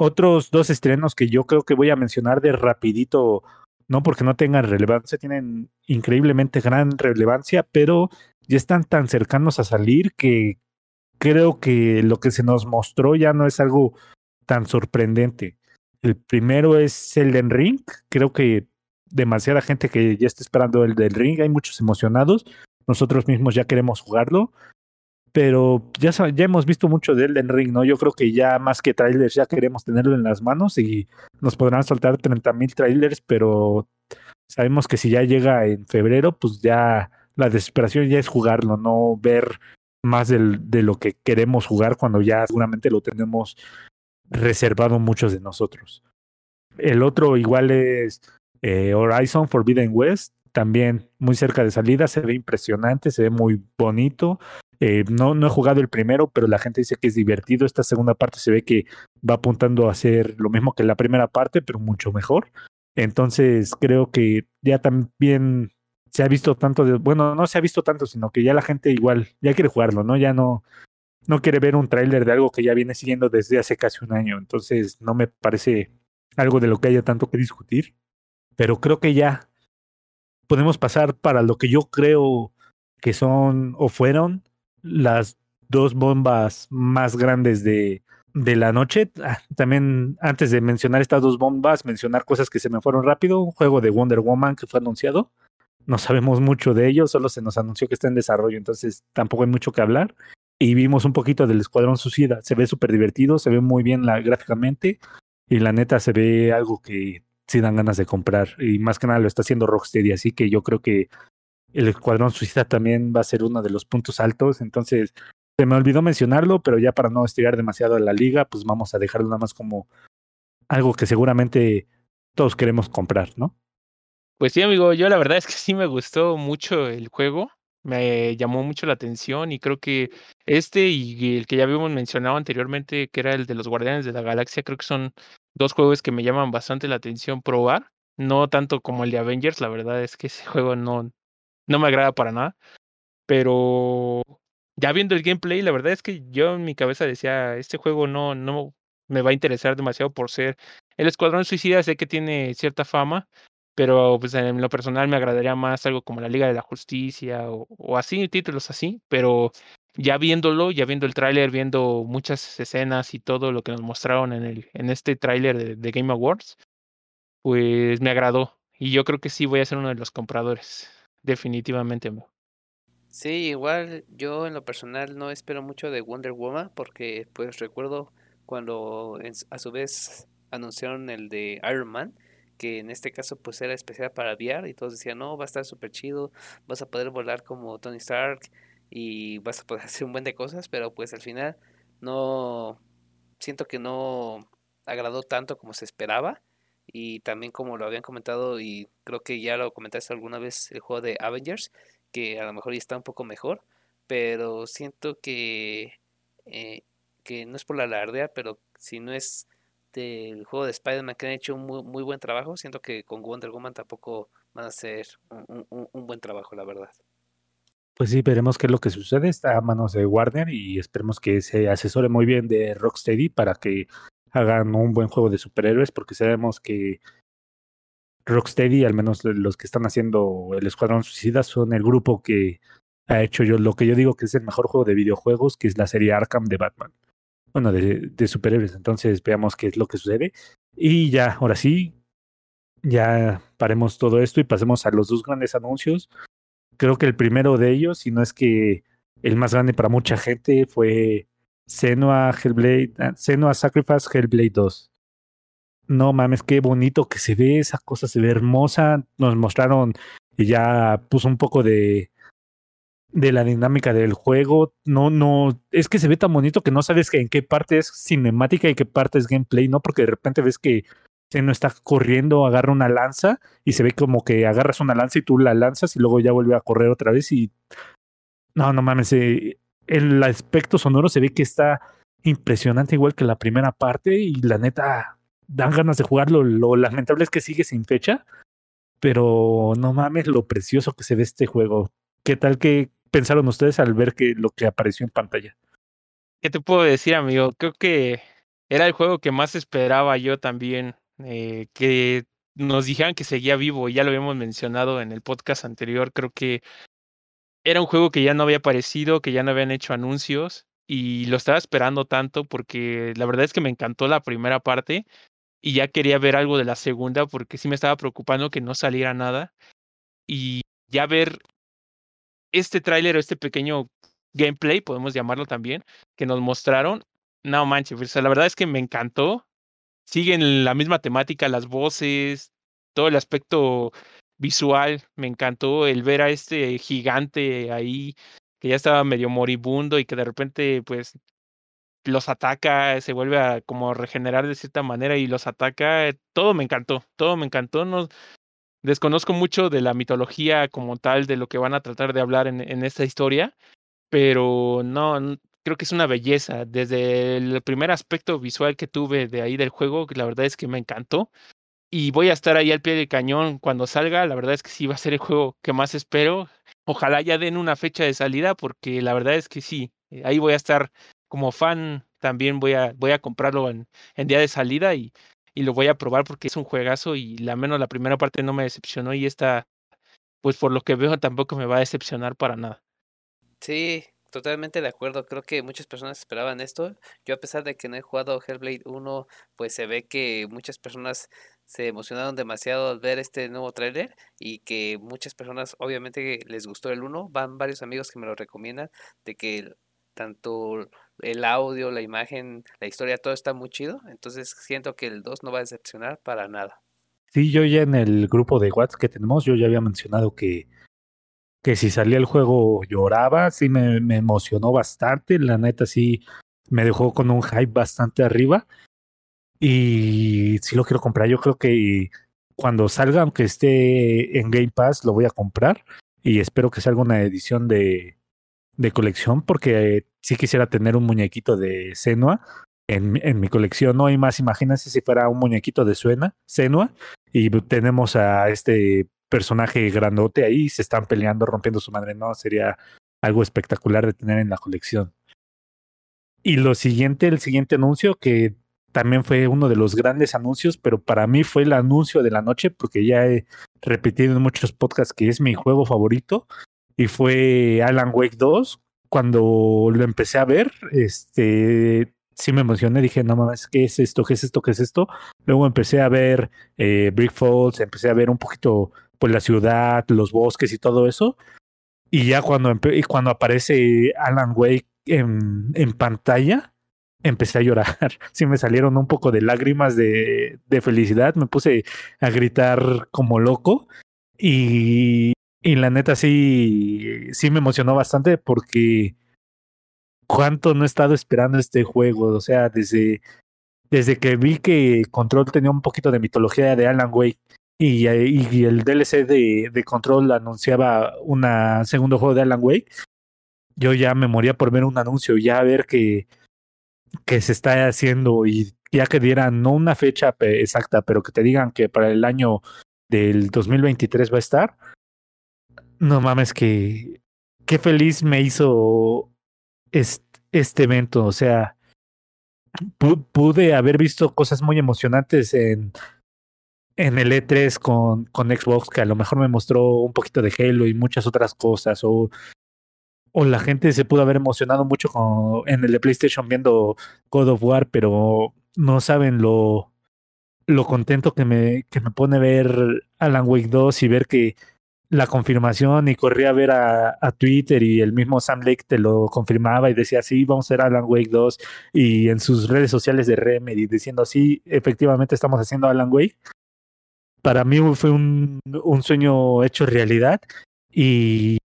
Otros dos estrenos que yo creo que voy a mencionar de rapidito, no porque no tengan relevancia, tienen increíblemente gran relevancia, pero ya están tan cercanos a salir que creo que lo que se nos mostró ya no es algo tan sorprendente. El primero es Elden Ring. Creo que demasiada gente que ya está esperando el del Ring. Hay muchos emocionados. Nosotros mismos ya queremos jugarlo. Pero ya, ya hemos visto mucho de Elden Ring, ¿no? Yo creo que ya más que trailers ya queremos tenerlo en las manos y nos podrán soltar 30 mil trailers, pero sabemos que si ya llega en febrero, pues ya la desesperación ya es jugarlo, no ver más de lo que queremos jugar cuando ya seguramente lo tenemos reservado muchos de nosotros. El otro igual es eh, Horizon Forbidden West, también muy cerca de salida, se ve impresionante, se ve muy bonito. Eh, no, no he jugado el primero, pero la gente dice que es divertido. Esta segunda parte se ve que va apuntando a ser lo mismo que la primera parte, pero mucho mejor. Entonces creo que ya también se ha visto tanto de, bueno, no se ha visto tanto, sino que ya la gente igual ya quiere jugarlo, ¿no? Ya no, no quiere ver un tráiler de algo que ya viene siguiendo desde hace casi un año. Entonces no me parece algo de lo que haya tanto que discutir. Pero creo que ya podemos pasar para lo que yo creo que son o fueron las dos bombas más grandes de, de la noche. Ah, también antes de mencionar estas dos bombas, mencionar cosas que se me fueron rápido. Un juego de Wonder Woman que fue anunciado. No sabemos mucho de ello, solo se nos anunció que está en desarrollo, entonces tampoco hay mucho que hablar. Y vimos un poquito del Escuadrón Suicida. Se ve súper divertido, se ve muy bien gráficamente y la neta se ve algo que sí dan ganas de comprar. Y más que nada lo está haciendo Rocksteady, así que yo creo que el Escuadrón Suicida también va a ser uno de los puntos altos. Entonces, se me olvidó mencionarlo, pero ya para no estirar demasiado a la liga, pues vamos a dejarlo nada más como algo que seguramente todos queremos comprar, ¿no? Pues sí, amigo, yo la verdad es que sí me gustó mucho el juego, me llamó mucho la atención y creo que este y el que ya habíamos mencionado anteriormente, que era el de los Guardianes de la Galaxia, creo que son dos juegos que me llaman bastante la atención probar, no tanto como el de Avengers, la verdad es que ese juego no, no me agrada para nada, pero ya viendo el gameplay, la verdad es que yo en mi cabeza decía, este juego no, no me va a interesar demasiado por ser el Escuadrón Suicida, sé que tiene cierta fama, pero pues en lo personal me agradaría más algo como la Liga de la Justicia o, o así, títulos así, pero ya viéndolo, ya viendo el tráiler, viendo muchas escenas y todo lo que nos mostraron en, el, en este tráiler de, Game Awards, pues me agradó. Y yo creo que sí voy a ser uno de los compradores, definitivamente. Sí, igual yo en lo personal no espero mucho de Wonder Woman porque pues recuerdo cuando a su vez anunciaron el de Iron Man, que en este caso pues era especial para VR y todos decían, no, va a estar súper chido, vas a poder volar como Tony Stark y vas a poder hacer un buen de cosas, pero pues al final no, siento que no agradó tanto como se esperaba y también como lo habían comentado y creo que ya lo comentaste alguna vez el juego de Avengers, que a lo mejor ya está un poco mejor, pero siento que, eh, que no es por la alardear, pero si no es del juego de Spider-Man que han hecho un muy, muy, buen trabajo, siento que con Wonder Woman tampoco van a hacer un, un, buen trabajo, la verdad. Pues sí, veremos qué es lo que sucede. Está a manos de Warner y esperemos que se asesore muy bien de Rocksteady para que hagan un buen juego de superhéroes, porque sabemos que Rocksteady, al menos los que están haciendo el Escuadrón Suicida, son el grupo que ha hecho yo lo que yo digo que es el mejor juego de videojuegos, que es la serie Arkham de Batman. Bueno, de, de superhéroes. Entonces veamos qué es lo que sucede. Y ya, ahora sí, ya paremos todo esto y pasemos a los dos grandes anuncios. Creo que el primero de ellos, si no es que el más grande para mucha gente, fue Senua Hellblade, ah, Senua Sacrifice Hellblade 2 no mames, qué bonito que se ve, esa cosa se ve hermosa. Nos mostraron y ya puso un poco de, de la dinámica del juego. No, no, es que se ve tan bonito que no sabes que en qué parte es cinemática y qué parte es gameplay, ¿no? Porque de repente ves que no está corriendo, agarra una lanza y se ve como que agarras una lanza y tú la lanzas y luego ya vuelve a correr otra vez y... No, no mames, eh, el aspecto sonoro se ve que está impresionante igual que la primera parte y la neta dan ganas de jugarlo. Lo lamentable es que sigue sin fecha, pero no mames lo precioso que se ve este juego. ¿Qué tal que pensaron ustedes al ver que lo que apareció en pantalla? ¿Qué te puedo decir, amigo? Creo que era el juego que más esperaba yo también. Eh, que nos dijeran que seguía vivo, ya lo habíamos mencionado en el podcast anterior. Creo que era un juego que ya no había aparecido, que ya no habían hecho anuncios y lo estaba esperando tanto porque la verdad es que me encantó la primera parte y ya quería ver algo de la segunda porque sí me estaba preocupando que no saliera nada. Y ya ver este tráiler o este pequeño gameplay, podemos llamarlo también, que nos mostraron, no manches, la verdad es que me encantó. Siguen la misma temática, las voces, todo el aspecto visual, me encantó el ver a este gigante ahí que ya estaba medio moribundo y que de repente pues los ataca, se vuelve a como regenerar de cierta manera y los ataca, todo me encantó, todo me encantó, no desconozco mucho de la mitología como tal, de lo que van a tratar de hablar en, en esta historia, pero no, creo que es una belleza. Desde el primer aspecto visual que tuve de ahí del juego, la verdad es que me encantó. Y voy a estar ahí al pie del cañón cuando salga. La verdad es que sí va a ser el juego que más espero. Ojalá ya den una fecha de salida, porque la verdad es que sí. Eh, ahí voy a estar como fan. También voy a, voy a comprarlo en, día de salida y, y lo voy a probar porque es un juegazo y la menos la primera parte no me decepcionó y esta, pues por lo que veo tampoco me va a decepcionar para nada. Sí, totalmente de acuerdo. Creo que muchas personas esperaban esto. Yo a pesar de que no he jugado Hellblade 1, pues se ve que muchas personas se emocionaron demasiado al ver este nuevo tráiler y que muchas personas obviamente les gustó el 1. Van varios amigos que me lo recomiendan de que tanto el audio, la imagen, la historia, todo está muy chido. Entonces siento que el 2 no va a decepcionar para nada. Sí, yo ya en el grupo de WhatsApp que tenemos, yo ya había mencionado que que si salía el juego lloraba, sí me, me, emocionó bastante, la neta sí me dejó con un hype bastante arriba y sí lo quiero comprar, yo creo que cuando salga, aunque esté en Game Pass, lo voy a comprar y espero que salga una edición de, de colección porque sí quisiera tener un muñequito de Senua en, en mi colección, no hay más, imagínense si fuera un muñequito de Suena, Senua y tenemos a este personaje grandote ahí se están peleando, rompiendo su madre. No, sería algo espectacular de tener en la colección. Y lo siguiente, el siguiente anuncio, que también fue uno de los grandes anuncios, pero para mí fue el anuncio de la noche, porque ya he repetido en muchos podcasts que es mi juego favorito, y fue Alan Wake 2. Cuando lo empecé a ver, este, sí me emocioné, dije, no mames, ¿qué es esto? ¿Qué es esto? ¿Qué es esto? Luego empecé a ver eh, Brick Falls, empecé a ver un poquito pues la ciudad, los bosques y todo eso. Y ya cuando, y cuando aparece Alan Wake en, en, pantalla, empecé a llorar. Sí me salieron un poco de lágrimas de, de felicidad, me puse a gritar como loco y, y la neta sí, sí me emocionó bastante porque cuánto no he estado esperando este juego, o sea, desde, desde que vi que Control tenía un poquito de mitología de Alan Wake y, y el DLC de, de, Control anunciaba un segundo juego de Alan Wake, yo ya me moría por ver un anuncio, ya ver que, que se está haciendo y ya que dieran no una fecha exacta, pero que te digan que para el año del 2023 va a estar. No mames, que qué feliz me hizo este, este evento. O sea, pude haber visto cosas muy emocionantes en, en el E3 con, con Xbox, que a lo mejor me mostró un poquito de Halo y muchas otras cosas, o, o la gente se pudo haber emocionado mucho en el de PlayStation viendo God of War, pero no saben lo, lo contento que me, que me pone ver Alan Wake 2 y ver que la confirmación y corrí a ver a, a, Twitter y el mismo Sam Lake te lo confirmaba y decía, sí, vamos a hacer Alan Wake 2 y en sus redes sociales de Remedy diciendo, sí, efectivamente estamos haciendo Alan Wake para mí fue un, un sueño hecho realidad y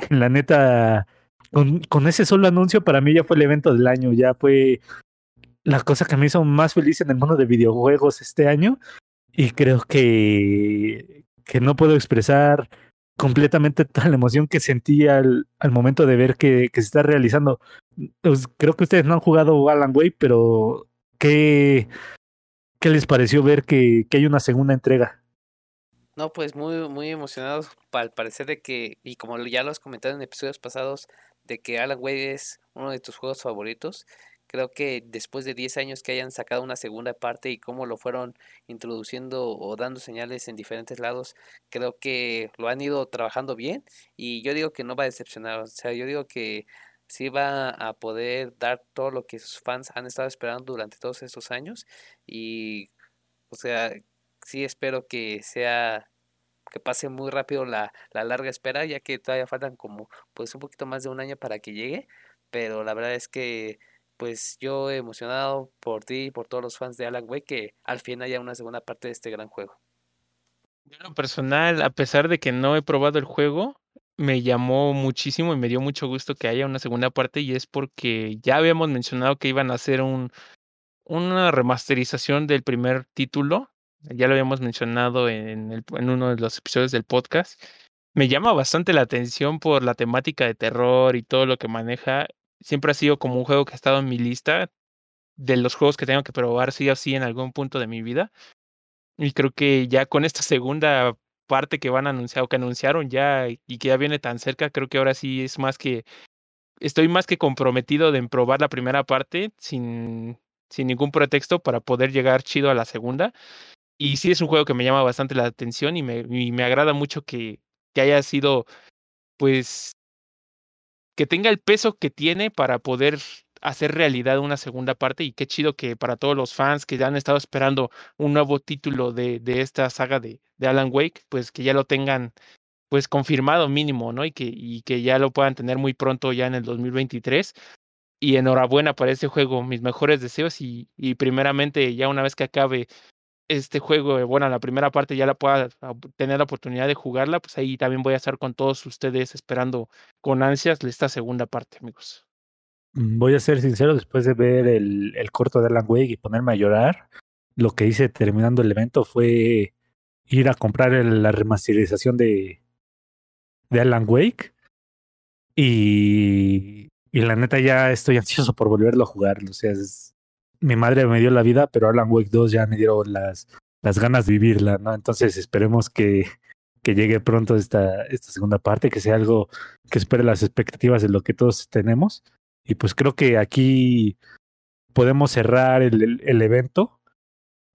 la neta, con, con, ese solo anuncio para mí ya fue el evento del año, ya fue la cosa que me hizo más feliz en el mundo de videojuegos este año y creo que, que no puedo expresar completamente toda la emoción que sentí al, al momento de ver que, que se está realizando. Pues, creo que ustedes no han jugado Alan Way, pero qué, ¿Qué les pareció ver que, que hay una segunda entrega? No, pues muy, muy emocionados al parecer de que, y como ya lo has comentado en episodios pasados, de que Alan Wake es uno de tus juegos favoritos. Creo que después de 10 años que hayan sacado una segunda parte y cómo lo fueron introduciendo o dando señales en diferentes lados, creo que lo han ido trabajando bien y yo digo que no va a decepcionar. O sea, yo digo que sí va a poder dar todo lo que sus fans han estado esperando durante todos estos años y o sea sí espero que sea que pase muy rápido la, la larga espera ya que todavía faltan como pues un poquito más de un año para que llegue pero la verdad es que pues yo emocionado por ti y por todos los fans de Alan Wake que al fin haya una segunda parte de este gran juego. Yo en lo personal, a pesar de que no he probado el juego, me llamó muchísimo y me dio mucho gusto que haya una segunda parte y es porque ya habíamos mencionado que iban a hacer un, una remasterización del primer título. Ya lo habíamos mencionado en, en uno de los episodios del podcast. Me llama bastante la atención por la temática de terror y todo lo que maneja. Siempre ha sido como un juego que ha estado en mi lista de los juegos que tengo que probar sí o sí en algún punto de mi vida. Y creo que ya con esta segunda parte que van a anunciar o que anunciaron ya y que ya viene tan cerca, creo que ahora sí es más que estoy más que comprometido de probar la primera parte sin, sin ningún pretexto para poder llegar chido a la segunda. Y sí es un juego que me llama bastante la atención y me, me agrada mucho que, que haya sido, pues, que tenga el peso que tiene para poder hacer realidad una segunda parte y qué chido que para todos los fans que ya han estado esperando un nuevo título de, de esta saga de, de, Alan Wake, pues que ya lo tengan pues confirmado mínimo, ¿no? Y que, y que ya lo puedan tener muy pronto ya en el 2023. Y enhorabuena para este juego, mis mejores deseos y, y primeramente ya una vez que acabe este juego, bueno, la primera parte ya la pueda tener la oportunidad de jugarla, pues ahí también voy a estar con todos ustedes esperando con ansias esta segunda parte, amigos. Mm, voy a ser sincero, después de ver el, el corto de Alan Wake y ponerme a llorar, lo que hice terminando el evento fue ir a comprar la remasterización de, de Alan Wake. Y, y la neta ya estoy ansioso por volverlo a jugar. O sea, es, mi madre me dio la vida, pero Alan Wake 2 ya me dieron las, las ganas de vivirla, ¿no? Entonces esperemos que, que llegue pronto esta, esta segunda parte, que sea algo que supere las expectativas de lo que todos tenemos. Y pues creo que aquí podemos cerrar el, el, el evento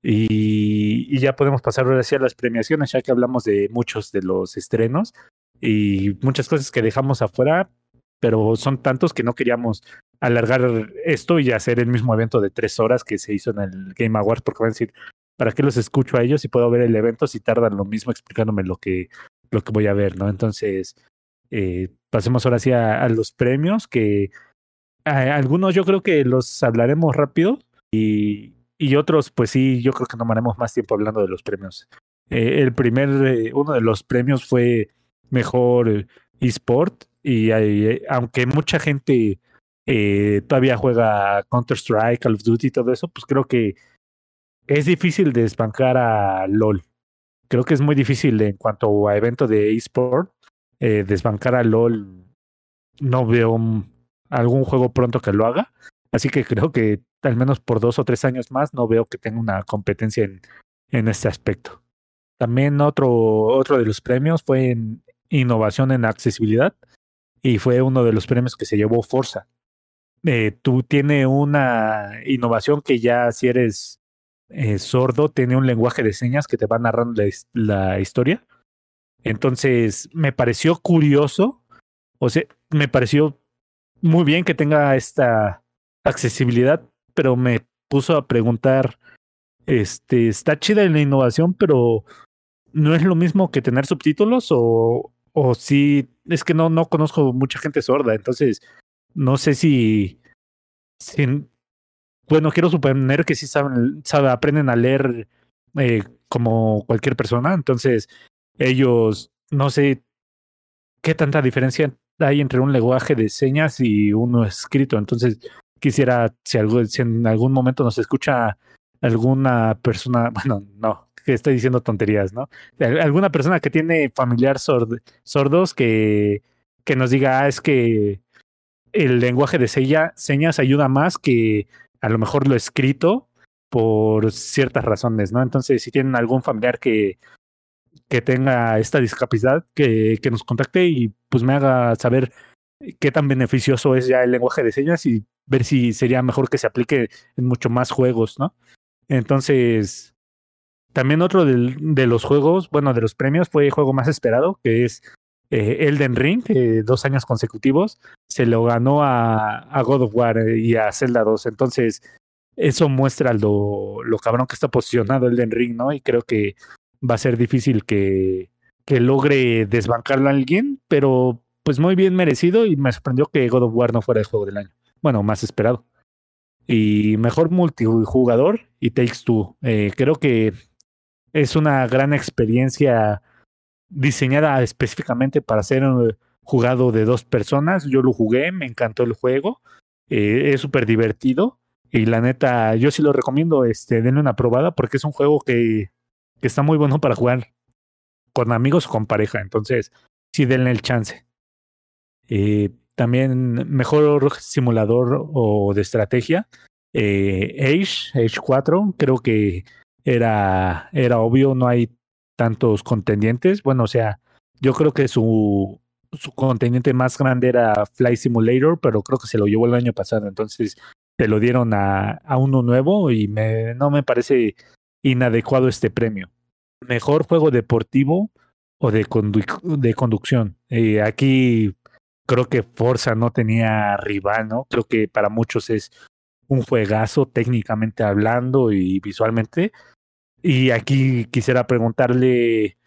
y, y, ya podemos pasar ahora sí a las premiaciones, ya que hablamos de muchos de los estrenos y muchas cosas que dejamos afuera, pero son tantos que no queríamos alargar esto y hacer el mismo evento de tres horas que se hizo en el Game Awards, porque van a decir, ¿para qué los escucho a ellos y puedo ver el evento si tardan lo mismo explicándome lo que, lo que voy a ver, ¿no? Entonces, eh, pasemos ahora sí a, a los premios que algunos yo creo que los hablaremos rápido y, y, otros pues sí, yo creo que tomaremos más tiempo hablando de los premios. Eh, el primer, eh, uno de los premios fue mejor eSport y eh, aunque mucha gente eh, todavía juega Counter-Strike, Call of Duty y todo eso, pues creo que es difícil desbancar a LOL. Creo que es muy difícil en cuanto a evento de eSport, eh, desbancar a LOL. No veo algún juego pronto que lo haga. Así que creo que al menos por dos o tres años más no veo que tenga una competencia en, en este aspecto. También otro, otro de los premios fue en innovación en accesibilidad y fue uno de los premios que se llevó Forza. Eh, tú tiene una innovación que ya si eres eh, sordo, tiene un lenguaje de señas que te va narrando la, la historia. Entonces, me pareció curioso, o sea, me pareció muy bien que tenga esta accesibilidad, pero me puso a preguntar, este, está chida la innovación, pero no es lo mismo que tener subtítulos o, o si, es que no, no conozco mucha gente sorda, entonces no sé si, si bueno, quiero suponer que sí saben, saben aprenden a leer eh, como cualquier persona, entonces ellos, no sé qué tanta diferencia hay entre un lenguaje de señas y uno escrito. Entonces, quisiera, si, algo, si en algún momento nos escucha alguna persona, bueno, no, que estoy diciendo tonterías, ¿no? Alguna persona que tiene familiar sord sordos que, que nos diga, ah, es que el lenguaje de señas ayuda más que a lo mejor lo escrito por ciertas razones, ¿no? Entonces, si tienen algún familiar que, que tenga esta discapacidad, que, que nos contacte y pues me haga saber qué tan beneficioso es ya el lenguaje de señas y ver si sería mejor que se aplique en mucho más juegos, ¿no? Entonces, también otro de los juegos, bueno, de los premios fue el juego más esperado, que es eh, Elden Ring, eh, dos años consecutivos, se lo ganó a, God of War y a Zelda 2. Entonces, eso muestra lo, lo cabrón que está posicionado Elden Ring, ¿no? Y creo que va a ser difícil que, que logre desbancarlo a alguien, pero pues muy bien merecido y me sorprendió que God of War no fuera el juego del año. Bueno, más esperado. Y mejor multijugador y Takes Two. Eh, creo que es una gran experiencia diseñada específicamente para ser jugado de dos personas. Yo lo jugué, me encantó el juego. Eh, es súper divertido. Y la neta, yo sí lo recomiendo, este, denle una probada porque es un juego que, que está muy bueno para jugar con amigos o con pareja. Entonces, sí denle el chance. Eh, también mejor simulador o de estrategia. Eh, Age, Age 4, creo que era, era obvio, no hay tantos contendientes. Bueno, o sea, yo creo que su, su contendiente más grande era Fly Simulator, pero creo que se lo llevó el año pasado. Entonces se lo dieron a, a uno nuevo y me, no me parece inadecuado este premio. Mejor juego deportivo o de, de conducción. Eh, aquí creo que Forza no tenía rival, ¿no? Creo que para muchos es un juegazo técnicamente hablando y visualmente. Y aquí quisiera preguntarle,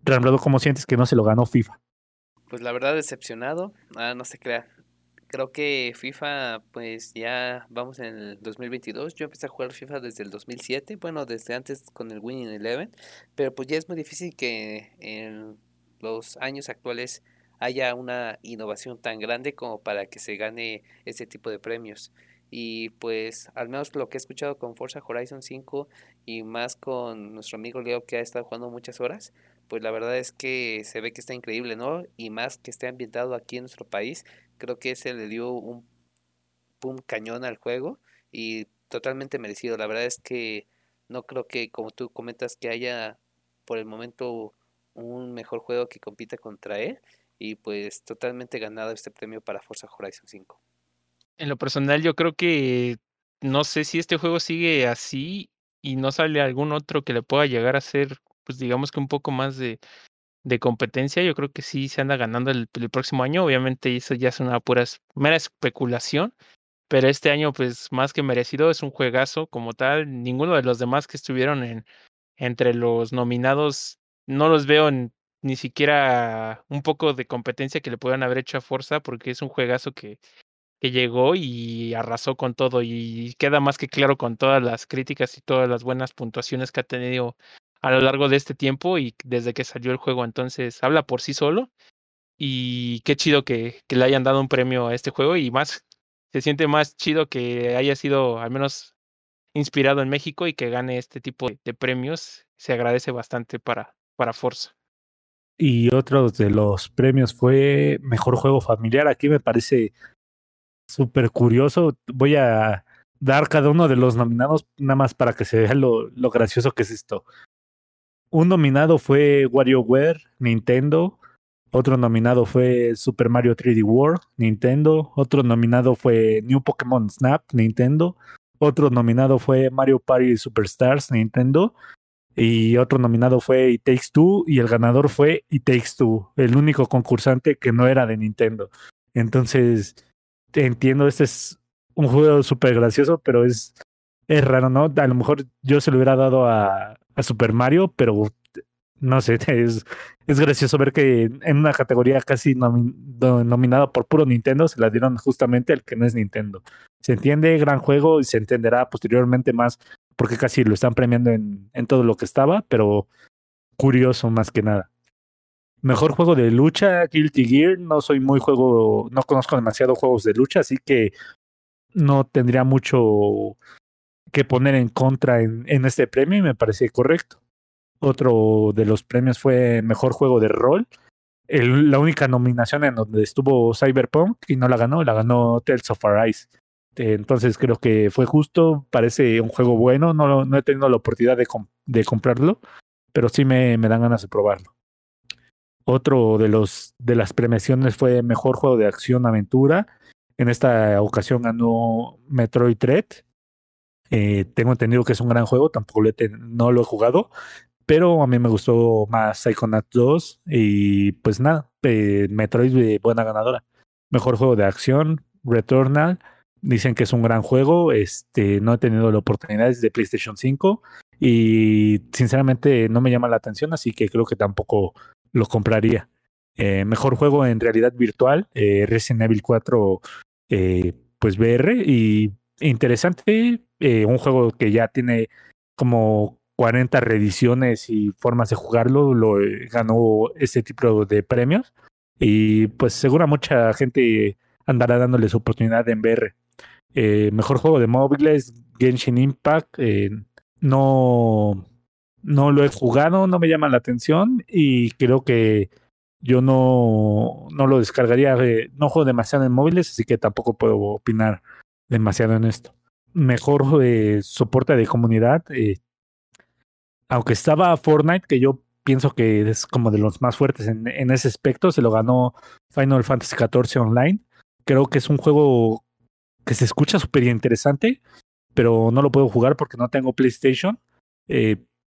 Ramblado, ¿cómo sientes que no se lo ganó FIFA? Pues la verdad decepcionado, ah, no se crea. Creo que FIFA, pues ya vamos en el 2022. Yo empecé a jugar FIFA desde el 2007, bueno, desde antes con el Winning Eleven, pero pues ya es muy difícil que en los años actuales haya una innovación tan grande como para que se gane ese tipo de premios. Y pues al menos lo que he escuchado con Forza Horizon 5 y más con nuestro amigo Leo que ha estado jugando muchas horas, pues la verdad es que se ve que está increíble, ¿no? Y más que esté ambientado aquí en nuestro país, creo que ese le dio un pum cañón al juego y totalmente merecido. La verdad es que no creo que, como tú comentas, que haya por el momento un mejor juego que compita contra él y pues totalmente ganado este premio para Forza Horizon 5. En lo personal, yo creo que no sé si este juego sigue así y no sale algún otro que le pueda llegar a ser, pues digamos que un poco más de, de competencia. Yo creo que sí se anda ganando el, próximo año. Obviamente, eso ya es una pura mera especulación. Pero este año, pues más que merecido, es un juegazo como tal. Ninguno de los demás que estuvieron en, entre los nominados, no los veo en ni siquiera un poco de competencia que le puedan haber hecho a Forza, porque es un juegazo que, que llegó y arrasó con todo y queda más que claro con todas las críticas y todas las buenas puntuaciones que ha tenido a lo largo de este tiempo y desde que salió el juego. Entonces habla por sí solo y qué chido que, le hayan dado un premio a este juego y más se siente más chido que haya sido al menos inspirado en México y que gane este tipo de premios. Se agradece bastante para, para Forza. Y otro de los premios fue Mejor Juego Familiar. Aquí me parece súper curioso. Voy a dar cada uno de los nominados nada más para que se vea lo, lo gracioso que es esto. Un nominado fue WarioWare, Nintendo. Otro nominado fue Super Mario 3D World, Nintendo. Otro nominado fue New Pokémon Snap, Nintendo. Otro nominado fue Mario Party Superstars, Nintendo. Y otro nominado fue It Takes Two y el ganador fue It Takes Two, el único concursante que no era de Nintendo. Entonces, entiendo, este es un juego súper gracioso, pero es, es raro, ¿no? A lo mejor yo se lo hubiera dado a, a Super Mario, pero no sé, es, es gracioso ver que en una categoría casi nominada por puro Nintendo se la dieron justamente al que no es Nintendo. Se entiende, gran juego y se entenderá posteriormente más porque casi lo están premiando en, en todo lo que estaba, pero curioso más que nada. Mejor juego de lucha, Guilty Gear. No soy muy juego, no conozco demasiado juegos de lucha, así que no tendría mucho que poner en contra en, este premio y me parece correcto. Otro de los premios fue Mejor Juego de Rol. El, la única nominación en donde estuvo Cyberpunk y no la ganó, la ganó Tales of Arise. Entonces creo que fue justo, parece un juego bueno, no, no he tenido la oportunidad de, de comprarlo, pero sí me, me, dan ganas de probarlo. Otro de, los, de las premiaciones fue Mejor Juego de Acción Aventura. En esta ocasión ganó Metroid Dread. Eh, tengo entendido que es un gran juego, tampoco lo he no lo he jugado, pero a mí me gustó más Psychonauts 2 y pues nada, eh, Metroid buena ganadora. Mejor juego de acción, Returnal, Dicen que es un gran juego. Este, no he tenido la oportunidad desde PlayStation 5 y sinceramente no me llama la atención, así que creo que tampoco lo compraría. Eh, mejor juego en realidad virtual, eh, Resident Evil 4, eh, pues VR y interesante, eh, un juego que ya tiene como 40 reediciones y formas de jugarlo, lo ganó este tipo de premios. y pues segura mucha gente andará dándoles oportunidad en VR. Mejor juego de móviles, Genshin Impact. No, no lo he jugado, no me llama la atención y creo que yo no, no lo descargaría. Eh, no juego demasiado en móviles, así que tampoco puedo opinar demasiado en esto. Mejor soporte de comunidad. aunque estaba Fortnite, que yo pienso que es como de los más fuertes en, en ese aspecto, se lo ganó Final Fantasy XIV Online. Creo que es un juego que se escucha súper interesante, pero no lo puedo jugar porque no tengo PlayStation. Eh,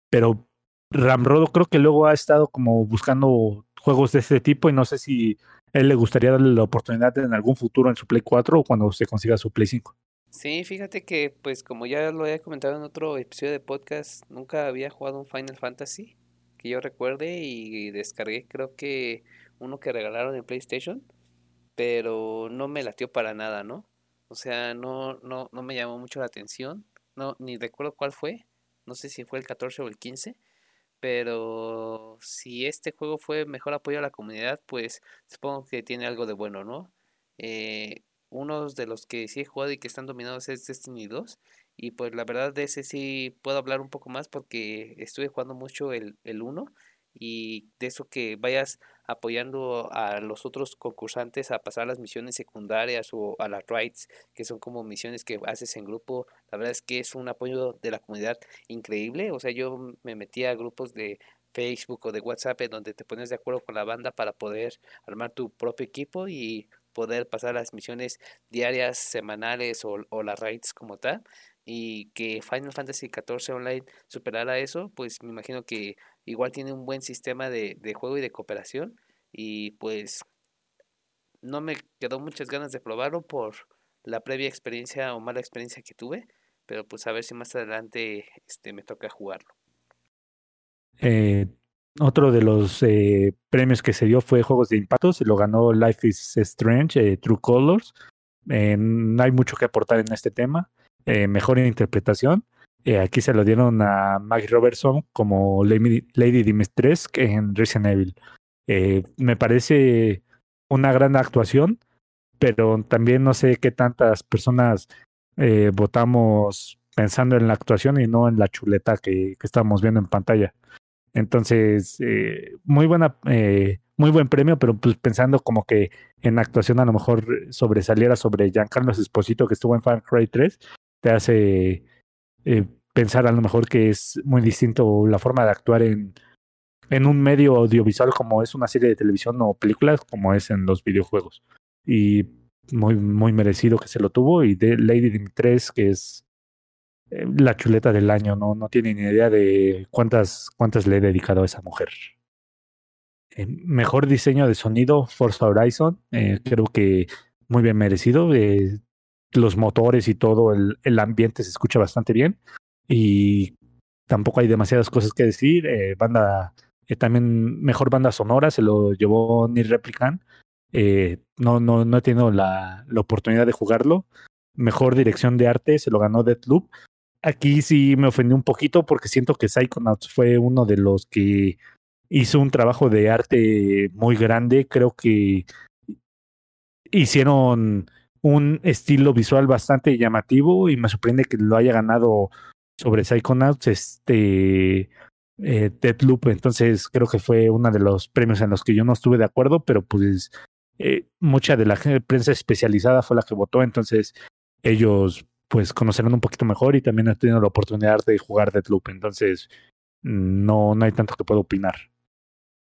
pero Ramrodo creo que luego ha estado como buscando juegos de este tipo y no sé si él le gustaría darle la oportunidad en algún futuro en su Play 4 o cuando se consiga su Play 5. Sí, fíjate que pues como ya lo había comentado en otro episodio de podcast, nunca había jugado un Final Fantasy que yo recuerde y descargué creo que uno que regalaron en PlayStation, pero no me latió para nada, ¿no? O sea, no, no, no me llamó mucho la atención. No, ni recuerdo cuál fue. No sé si fue el 14 o el 15. Pero si este juego fue mejor apoyo a la comunidad, pues supongo que tiene algo de bueno, ¿no? Eh, unos de los que sí he jugado y que están dominados es Destiny 2. Y pues la verdad de ese sí puedo hablar un poco más porque estuve jugando mucho el, el 1 y de eso que vayas apoyando a los otros concursantes a pasar las misiones secundarias o a las rights, que son como misiones que haces en grupo. La verdad es que es un apoyo de la comunidad increíble. O sea, yo me metí a grupos de Facebook o de WhatsApp donde te pones de acuerdo con la banda para poder armar tu propio equipo y poder pasar las misiones diarias, semanales o, o las raids como tal y que Final Fantasy XIV Online superara eso, pues me imagino que igual tiene un buen sistema de, de juego y de cooperación y pues no me quedó muchas ganas de probarlo por la previa experiencia o mala experiencia que tuve, pero pues a ver si más adelante este, me toca jugarlo. Eh, otro de los eh, premios que se dio fue Juegos de Impacto, se lo ganó Life is Strange, eh, True Colors. no hay mucho que aportar en este tema. Eh, mejor interpretación. Eh, aquí se lo dieron a Maggie Robertson como Lady, Dimitrescu en Resident. Eh, me parece una gran actuación, pero también no sé qué tantas personas votamos pensando en la actuación y no en la chuleta que, que estamos viendo en pantalla. Entonces, muy buena, muy buen premio, pero pues pensando como que en actuación a lo mejor sobresaliera sobre Giancarlo Esposito que estuvo en Far Cry 3, te hace eh, pensar a lo mejor que es muy distinto la forma de actuar en, en un medio audiovisual como es una serie de televisión o películas como es en los videojuegos. Y muy, muy merecido que se lo tuvo. Y de Lady Dimitrescu, que es eh, la chuleta del año, no, no tiene ni idea de cuántas, cuántas le he dedicado a esa mujer. Eh, mejor diseño de sonido, Forza Horizon, creo que muy bien merecido los motores y todo, el, el, ambiente se escucha bastante bien. Y tampoco hay demasiadas cosas que decir. Eh, banda, eh, también mejor banda sonora, se lo llevó Ni Replicant. Eh, no, no, no he tenido la, la, oportunidad de jugarlo. Mejor dirección de arte, se lo ganó Deathloop. Aquí sí me ofendí un poquito porque siento que Psychonauts fue uno de los que hizo un trabajo de arte muy grande. Creo que hicieron un estilo visual bastante llamativo y me sorprende que lo haya ganado sobre Psychonauts este eh. Entonces creo que fue uno de los premios en los que yo no estuve de acuerdo, pero pues eh, mucha de la prensa especializada fue la que votó, entonces ellos pues conocerán un poquito mejor y también han tenido la oportunidad de jugar Deadloop. Entonces no, no hay tanto que puedo opinar.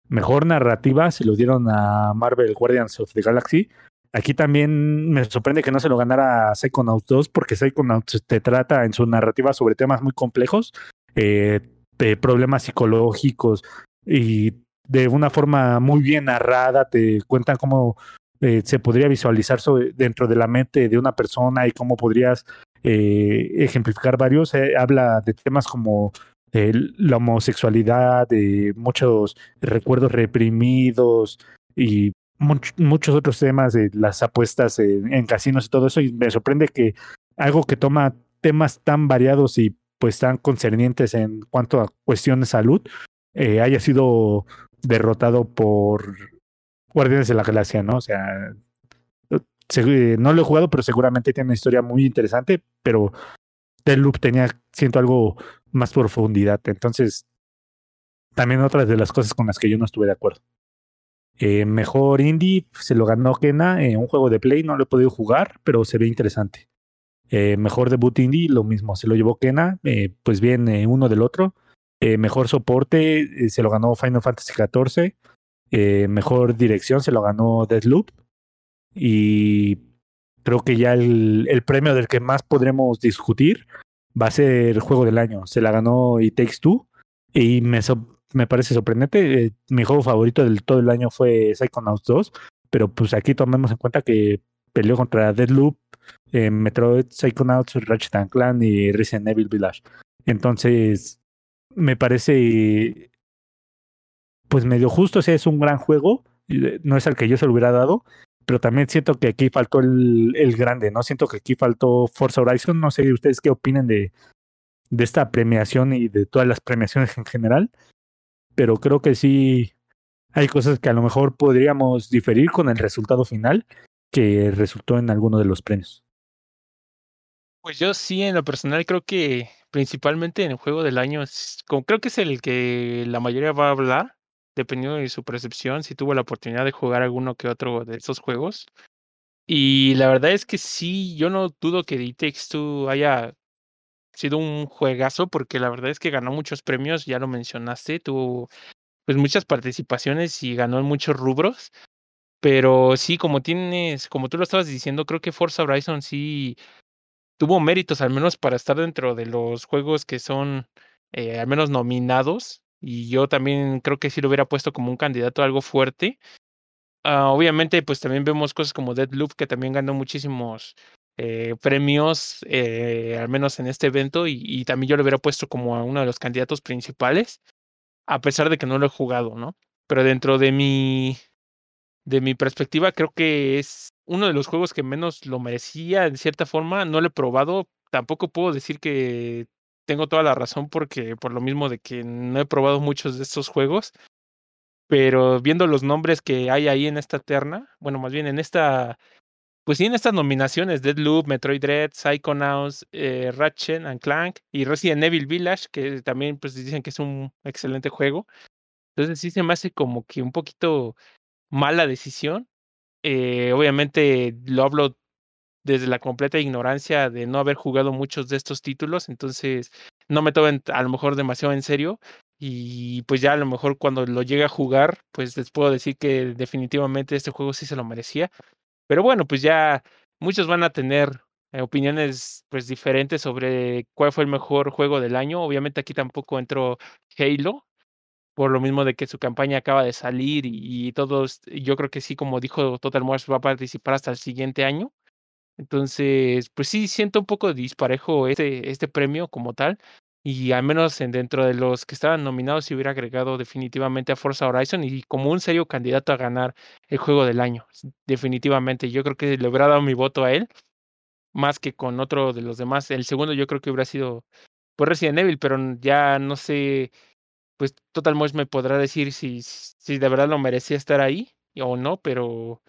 Mejor narrativa se lo dieron a Marvel Guardians of the Galaxy, Aquí también me sorprende que no se lo ganara Psychonauts 2 porque Psychonauts te trata en su narrativa sobre temas muy complejos, eh, de problemas psicológicos y de una forma muy bien narrada te cuentan cómo eh, se podría visualizar dentro de la mente de una persona y cómo podrías eh, ejemplificar varios. habla de temas como la homosexualidad, de muchos recuerdos reprimidos y muchos otros temas de las apuestas en, casinos y todo eso, y me sorprende que algo que toma temas tan variados y pues tan concernientes en cuanto a cuestiones de salud, eh, haya sido derrotado por Guardianes de la Galaxia, ¿no? O sea, no lo he jugado, pero seguramente tiene una historia muy interesante, pero Deadloop tenía, siento, algo más profundidad. Entonces, también otra de las cosas con las que yo no estuve de acuerdo. Eh, mejor indie se lo ganó Kena en un juego de Play, no lo he podido jugar, pero se ve interesante. Eh, mejor debut indie, lo mismo, se lo llevó Kena, eh, pues bien, uno del otro. mejor soporte se lo ganó Final Fantasy XIV. mejor dirección se lo ganó Deadloop. Y creo que ya el, premio del que más podremos discutir va a ser juego del año. Se la ganó It Takes Two. Y me, me parece sorprendente. Eh, mi juego favorito del todo el año fue Psychonauts 2, pero pues aquí tomemos en cuenta que peleó contra Deadloop, eh, Metroid, Psychonauts, Ratchet Clan y Resident Evil Village. Entonces, me parece pues medio justo, o sea, es un gran juego, eh, no es el que yo se lo hubiera dado, pero también siento que aquí faltó el, el grande, ¿no? Siento que aquí faltó Forza Horizon, no sé ustedes qué opinen de, de esta premiación y de todas las premiaciones en general, pero creo que sí hay cosas que a lo mejor podríamos diferir con el resultado final que resultó en alguno de los premios. Pues yo sí, en lo personal, creo que principalmente en el juego del año, creo que es el que la mayoría va a hablar, dependiendo de su percepción, si tuvo la oportunidad de jugar alguno que otro de esos juegos. Y la verdad es que sí, yo no dudo que The Takes haya sido un juegazo porque la verdad es que ganó muchos premios, ya lo mencionaste, tuvo pues muchas participaciones y ganó en muchos rubros. Pero sí, como tienes, como tú lo estabas diciendo, creo que Forza Horizon sí tuvo méritos, al menos para estar dentro de los juegos que son eh, al menos nominados. Y yo también creo que sí lo hubiera puesto como un candidato a algo fuerte. Ah, obviamente, pues también vemos cosas como Deadloop, que también ganó muchísimos eh, premios, eh, al menos en este evento, y, también yo lo hubiera puesto como a uno de los candidatos principales, a pesar de que no lo he jugado, ¿no? Pero dentro de mi, de mi perspectiva, creo que es uno de los juegos que menos lo merecía, de cierta forma, no lo he probado, tampoco puedo decir que tengo toda la razón porque por lo mismo de que no he probado muchos de estos juegos, pero viendo los nombres que hay ahí en esta terna, bueno, más bien en esta pues en estas nominaciones, Deadloop, Metroid Dread, Psychonauts, eh, Ratchet and Clank y Resident Evil Village, que también pues dicen que es un excelente juego. Entonces sí se me hace como que un poquito mala decisión. Eh, obviamente lo hablo desde la completa ignorancia de no haber jugado muchos de estos títulos, entonces no me tomen a lo mejor demasiado en serio y pues ya a lo mejor cuando lo llegue a jugar, pues les puedo decir que definitivamente este juego sí se lo merecía. Pero bueno, pues ya muchos van a tener eh, opiniones pues diferentes sobre cuál fue el mejor juego del año. Obviamente aquí tampoco entró Halo, por lo mismo de que su campaña acaba de salir y, todos, yo creo que sí, como dijo Total Morse, va a participar hasta el siguiente año. Entonces, pues sí, siento un poco disparejo este, este premio como tal y al menos en, dentro de los que estaban nominados se hubiera agregado definitivamente a Forza Horizon y como un serio candidato a ganar el juego del año. Definitivamente, yo creo que le hubiera dado mi voto a él más que con otro de los demás. El segundo yo creo que hubiera sido por Resident Evil, pero ya no sé, pues Total Mosh me podrá decir si, si de verdad lo merecía estar ahí o no, pero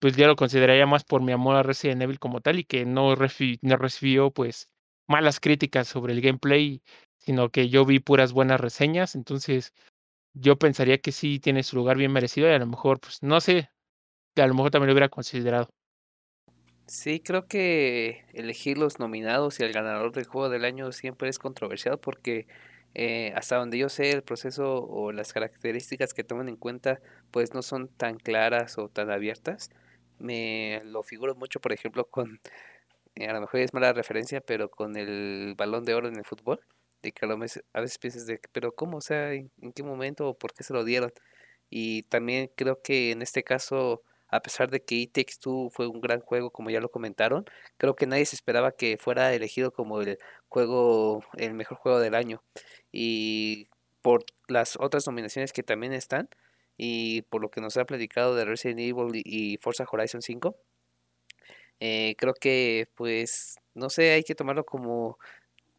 pues ya lo consideraría más por mi amor a Resident Evil como tal y que no, no recibió pues malas críticas sobre el gameplay, sino que yo vi puras buenas reseñas, entonces yo pensaría que sí tiene su lugar bien merecido y a lo mejor, pues no sé, a lo mejor también lo hubiera considerado. Sí, creo que elegir los nominados y el ganador del juego del año siempre es controversial porque eh, hasta donde yo sé el proceso o las características que toman en cuenta pues no son tan claras o tan abiertas. Me lo figuro mucho, por ejemplo, con eh, a lo mejor es mala referencia, pero con el balón de oro en el fútbol, de que a, veces piensas de, pero ¿cómo? O sea, ¿en, qué momento o por qué se lo dieron? Y también creo que en este caso, a pesar de que It Takes Two fue un gran juego, como ya lo comentaron, creo que nadie se esperaba que fuera elegido como el juego, el mejor juego del año. Y por las otras nominaciones que también están, y por lo que nos ha platicado de Resident Evil y Forza Horizon 5, eh, creo que, pues, no sé, hay que tomarlo como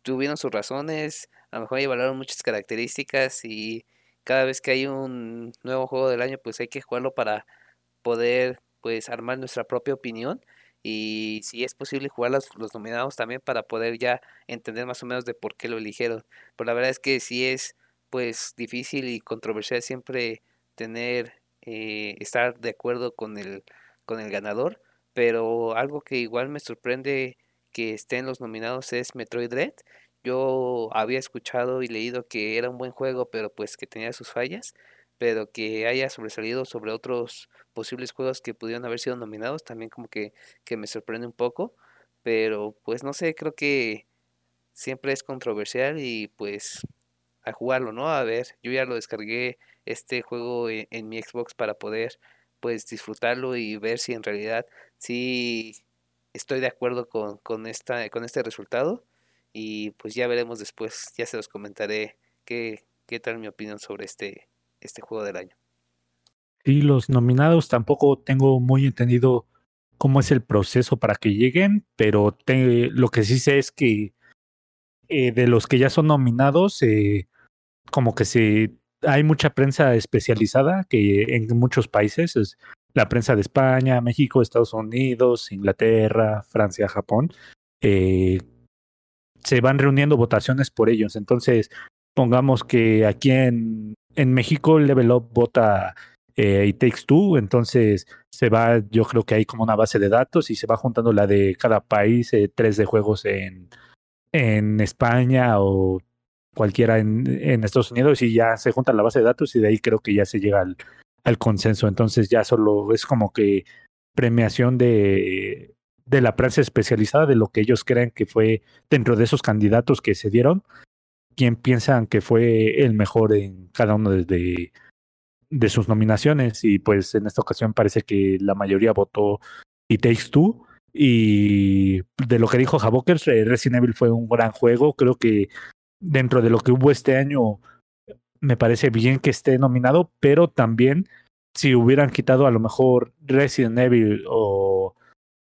tuvieron sus razones, a lo mejor evaluaron muchas características y cada vez que hay un nuevo juego del año, pues hay que jugarlo para poder pues armar nuestra propia opinión y si es posible jugar los, los nominados también para poder ya entender más o menos de por qué lo eligieron. Pero la verdad es que sí es pues difícil y controversial siempre tener, eh, estar de acuerdo con el, con el ganador, pero algo que igual me sorprende que estén los nominados es Metroid Dread. Yo había escuchado y leído que era un buen juego, pero pues que tenía sus fallas, pero que haya sobresalido sobre otros posibles juegos que pudieron haber sido nominados, también como que, que me sorprende un poco, pero pues no sé, creo que siempre es controversial y pues a jugarlo, ¿no? A ver, yo ya lo descargué este juego en, en mi Xbox para poder pues disfrutarlo y ver si en realidad sí estoy de acuerdo con, con, esta, con este resultado y pues ya veremos después, ya se los comentaré qué, qué tal mi opinión sobre este, este juego del año. Y los nominados tampoco tengo muy entendido cómo es el proceso para que lleguen, pero lo que sí sé es que eh, de los que ya son nominados, eh, como que se hay mucha prensa especializada que en muchos países es la prensa de España, México, Estados Unidos, Inglaterra, Francia, Japón, eh, se van reuniendo votaciones por ellos. Entonces, pongamos que aquí en, en México Level Up vota eh, It Takes Two, entonces se va, yo creo que hay como una base de datos y se va juntando la de cada país, eh, tres de juegos en, en España o cualquiera en, en, Estados Unidos y ya se junta la base de datos y de ahí creo que ya se llega al, consenso. Entonces ya solo es como que premiación de, de la prensa especializada de lo que ellos creen que fue dentro de esos candidatos que se dieron, quién piensan que fue el mejor en cada uno de, de sus nominaciones. Y pues en esta ocasión parece que la mayoría votó It Takes Two. Y de lo que dijo Javokers, Resident Evil fue un gran juego, creo que dentro de lo que hubo este año me parece bien que esté nominado, pero también si hubieran quitado a lo mejor Resident Evil o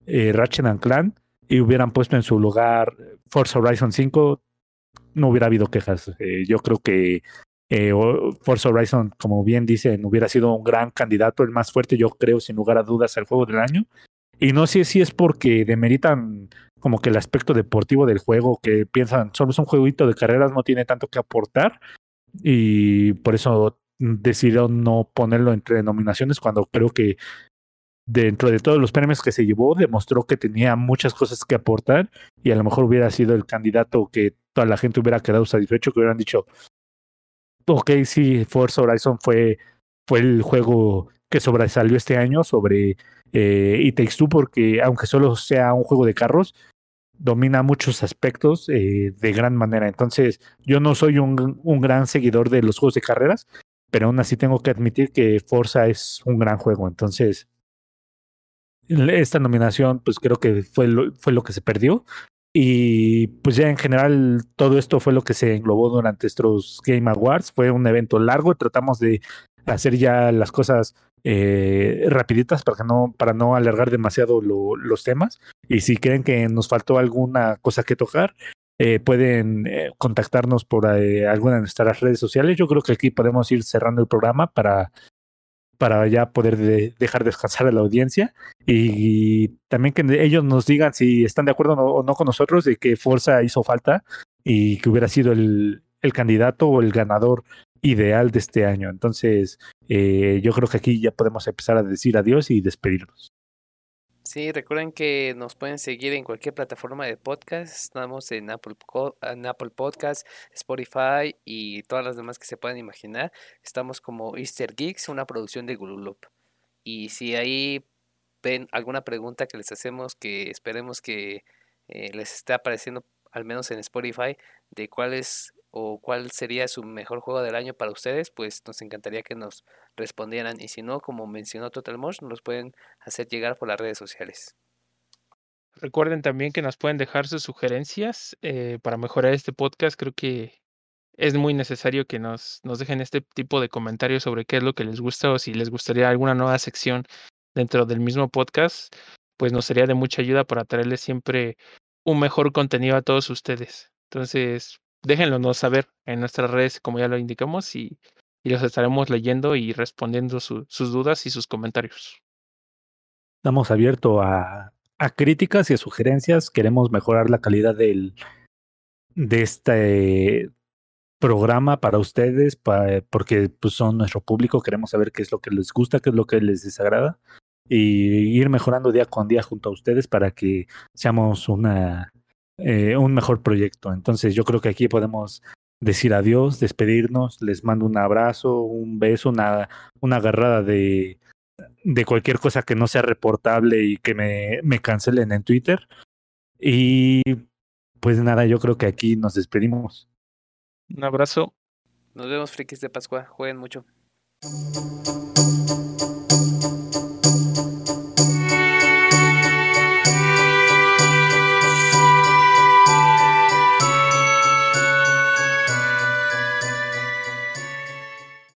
eh, Ratchet and Clan y hubieran puesto en su lugar Forza Horizon 5, no hubiera habido quejas. Eh, yo creo que eh, Forza Horizon, como bien dicen, hubiera sido un gran candidato, el más fuerte, yo creo, sin lugar a dudas, al juego del año. Y no sé si es porque demeritan como que el aspecto deportivo del juego, que piensan, solo es un jueguito de carreras, no tiene tanto que aportar, y por eso decidieron no ponerlo entre nominaciones cuando creo que dentro de todos los premios que se llevó demostró que tenía muchas cosas que aportar y a lo mejor hubiera sido el candidato que toda la gente hubiera quedado satisfecho, que hubieran dicho, ok, sí, Forza Horizon fue, fue el juego que sobresalió este año sobre eh, It Takes Two porque aunque solo sea un juego de carros, domina muchos aspectos eh, de gran manera. Entonces, yo no soy un, gran seguidor de los juegos de carreras, pero aún así tengo que admitir que Forza es un gran juego. Entonces, esta nominación, pues creo que fue lo que se perdió. Y pues ya en general todo esto fue lo que se englobó durante estos Game Awards. Fue un evento largo, tratamos de hacer ya las cosas eh, rapiditas para, no, para no alargar demasiado lo, los temas. Y si creen que nos faltó alguna cosa que tocar, eh, pueden eh, contactarnos por eh, alguna de nuestras redes sociales. Yo creo que aquí podemos ir cerrando el programa para, para ya poder de, dejar descansar a la audiencia y, y, también que ellos nos digan si están de acuerdo o no con nosotros de que Forza hizo falta y que hubiera sido el, el candidato o el ganador ideal de este año. Entonces, eh, yo creo que aquí ya podemos empezar a decir adiós y despedirnos. Sí, recuerden que nos pueden seguir en cualquier plataforma de podcast. Estamos en Apple, en Apple Podcast, Spotify y todas las demás que se puedan imaginar. Estamos como Easter Geeks, una producción de Gululup. Y si ahí ven alguna pregunta que les hacemos que esperemos que eh, les esté apareciendo al menos en Spotify de cuál es o cuál sería su mejor juego del año para ustedes, pues nos encantaría que nos respondieran. Y si no, como mencionó Total Mosh, nos pueden hacer llegar por las redes sociales. Recuerden también que nos pueden dejar sus sugerencias eh, para mejorar este podcast. Creo que es muy necesario que nos, nos dejen este tipo de comentarios sobre qué es lo que les gusta o si les gustaría alguna nueva sección dentro del mismo podcast, pues nos sería de mucha ayuda para traerles siempre un mejor contenido a todos ustedes. Entonces, déjenlo saber en nuestras redes, como ya lo indicamos, y, los estaremos leyendo y respondiendo su, sus dudas y sus comentarios. Estamos abiertos a, críticas y a sugerencias. Queremos mejorar la calidad del, de este programa para ustedes, porque pues, son nuestro público. Queremos saber qué es lo que les gusta, qué es lo que les desagrada y ir mejorando día con día junto a ustedes para que seamos una, eh, un mejor proyecto. Entonces yo creo que aquí podemos decir adiós, despedirnos, les mando un abrazo, un beso, una, una agarrada de, de cualquier cosa que no sea reportable y que me, me cancelen en Twitter. Y pues nada, yo creo que aquí nos despedimos. Un abrazo. Nos vemos, frikis de Pascua. Jueguen mucho.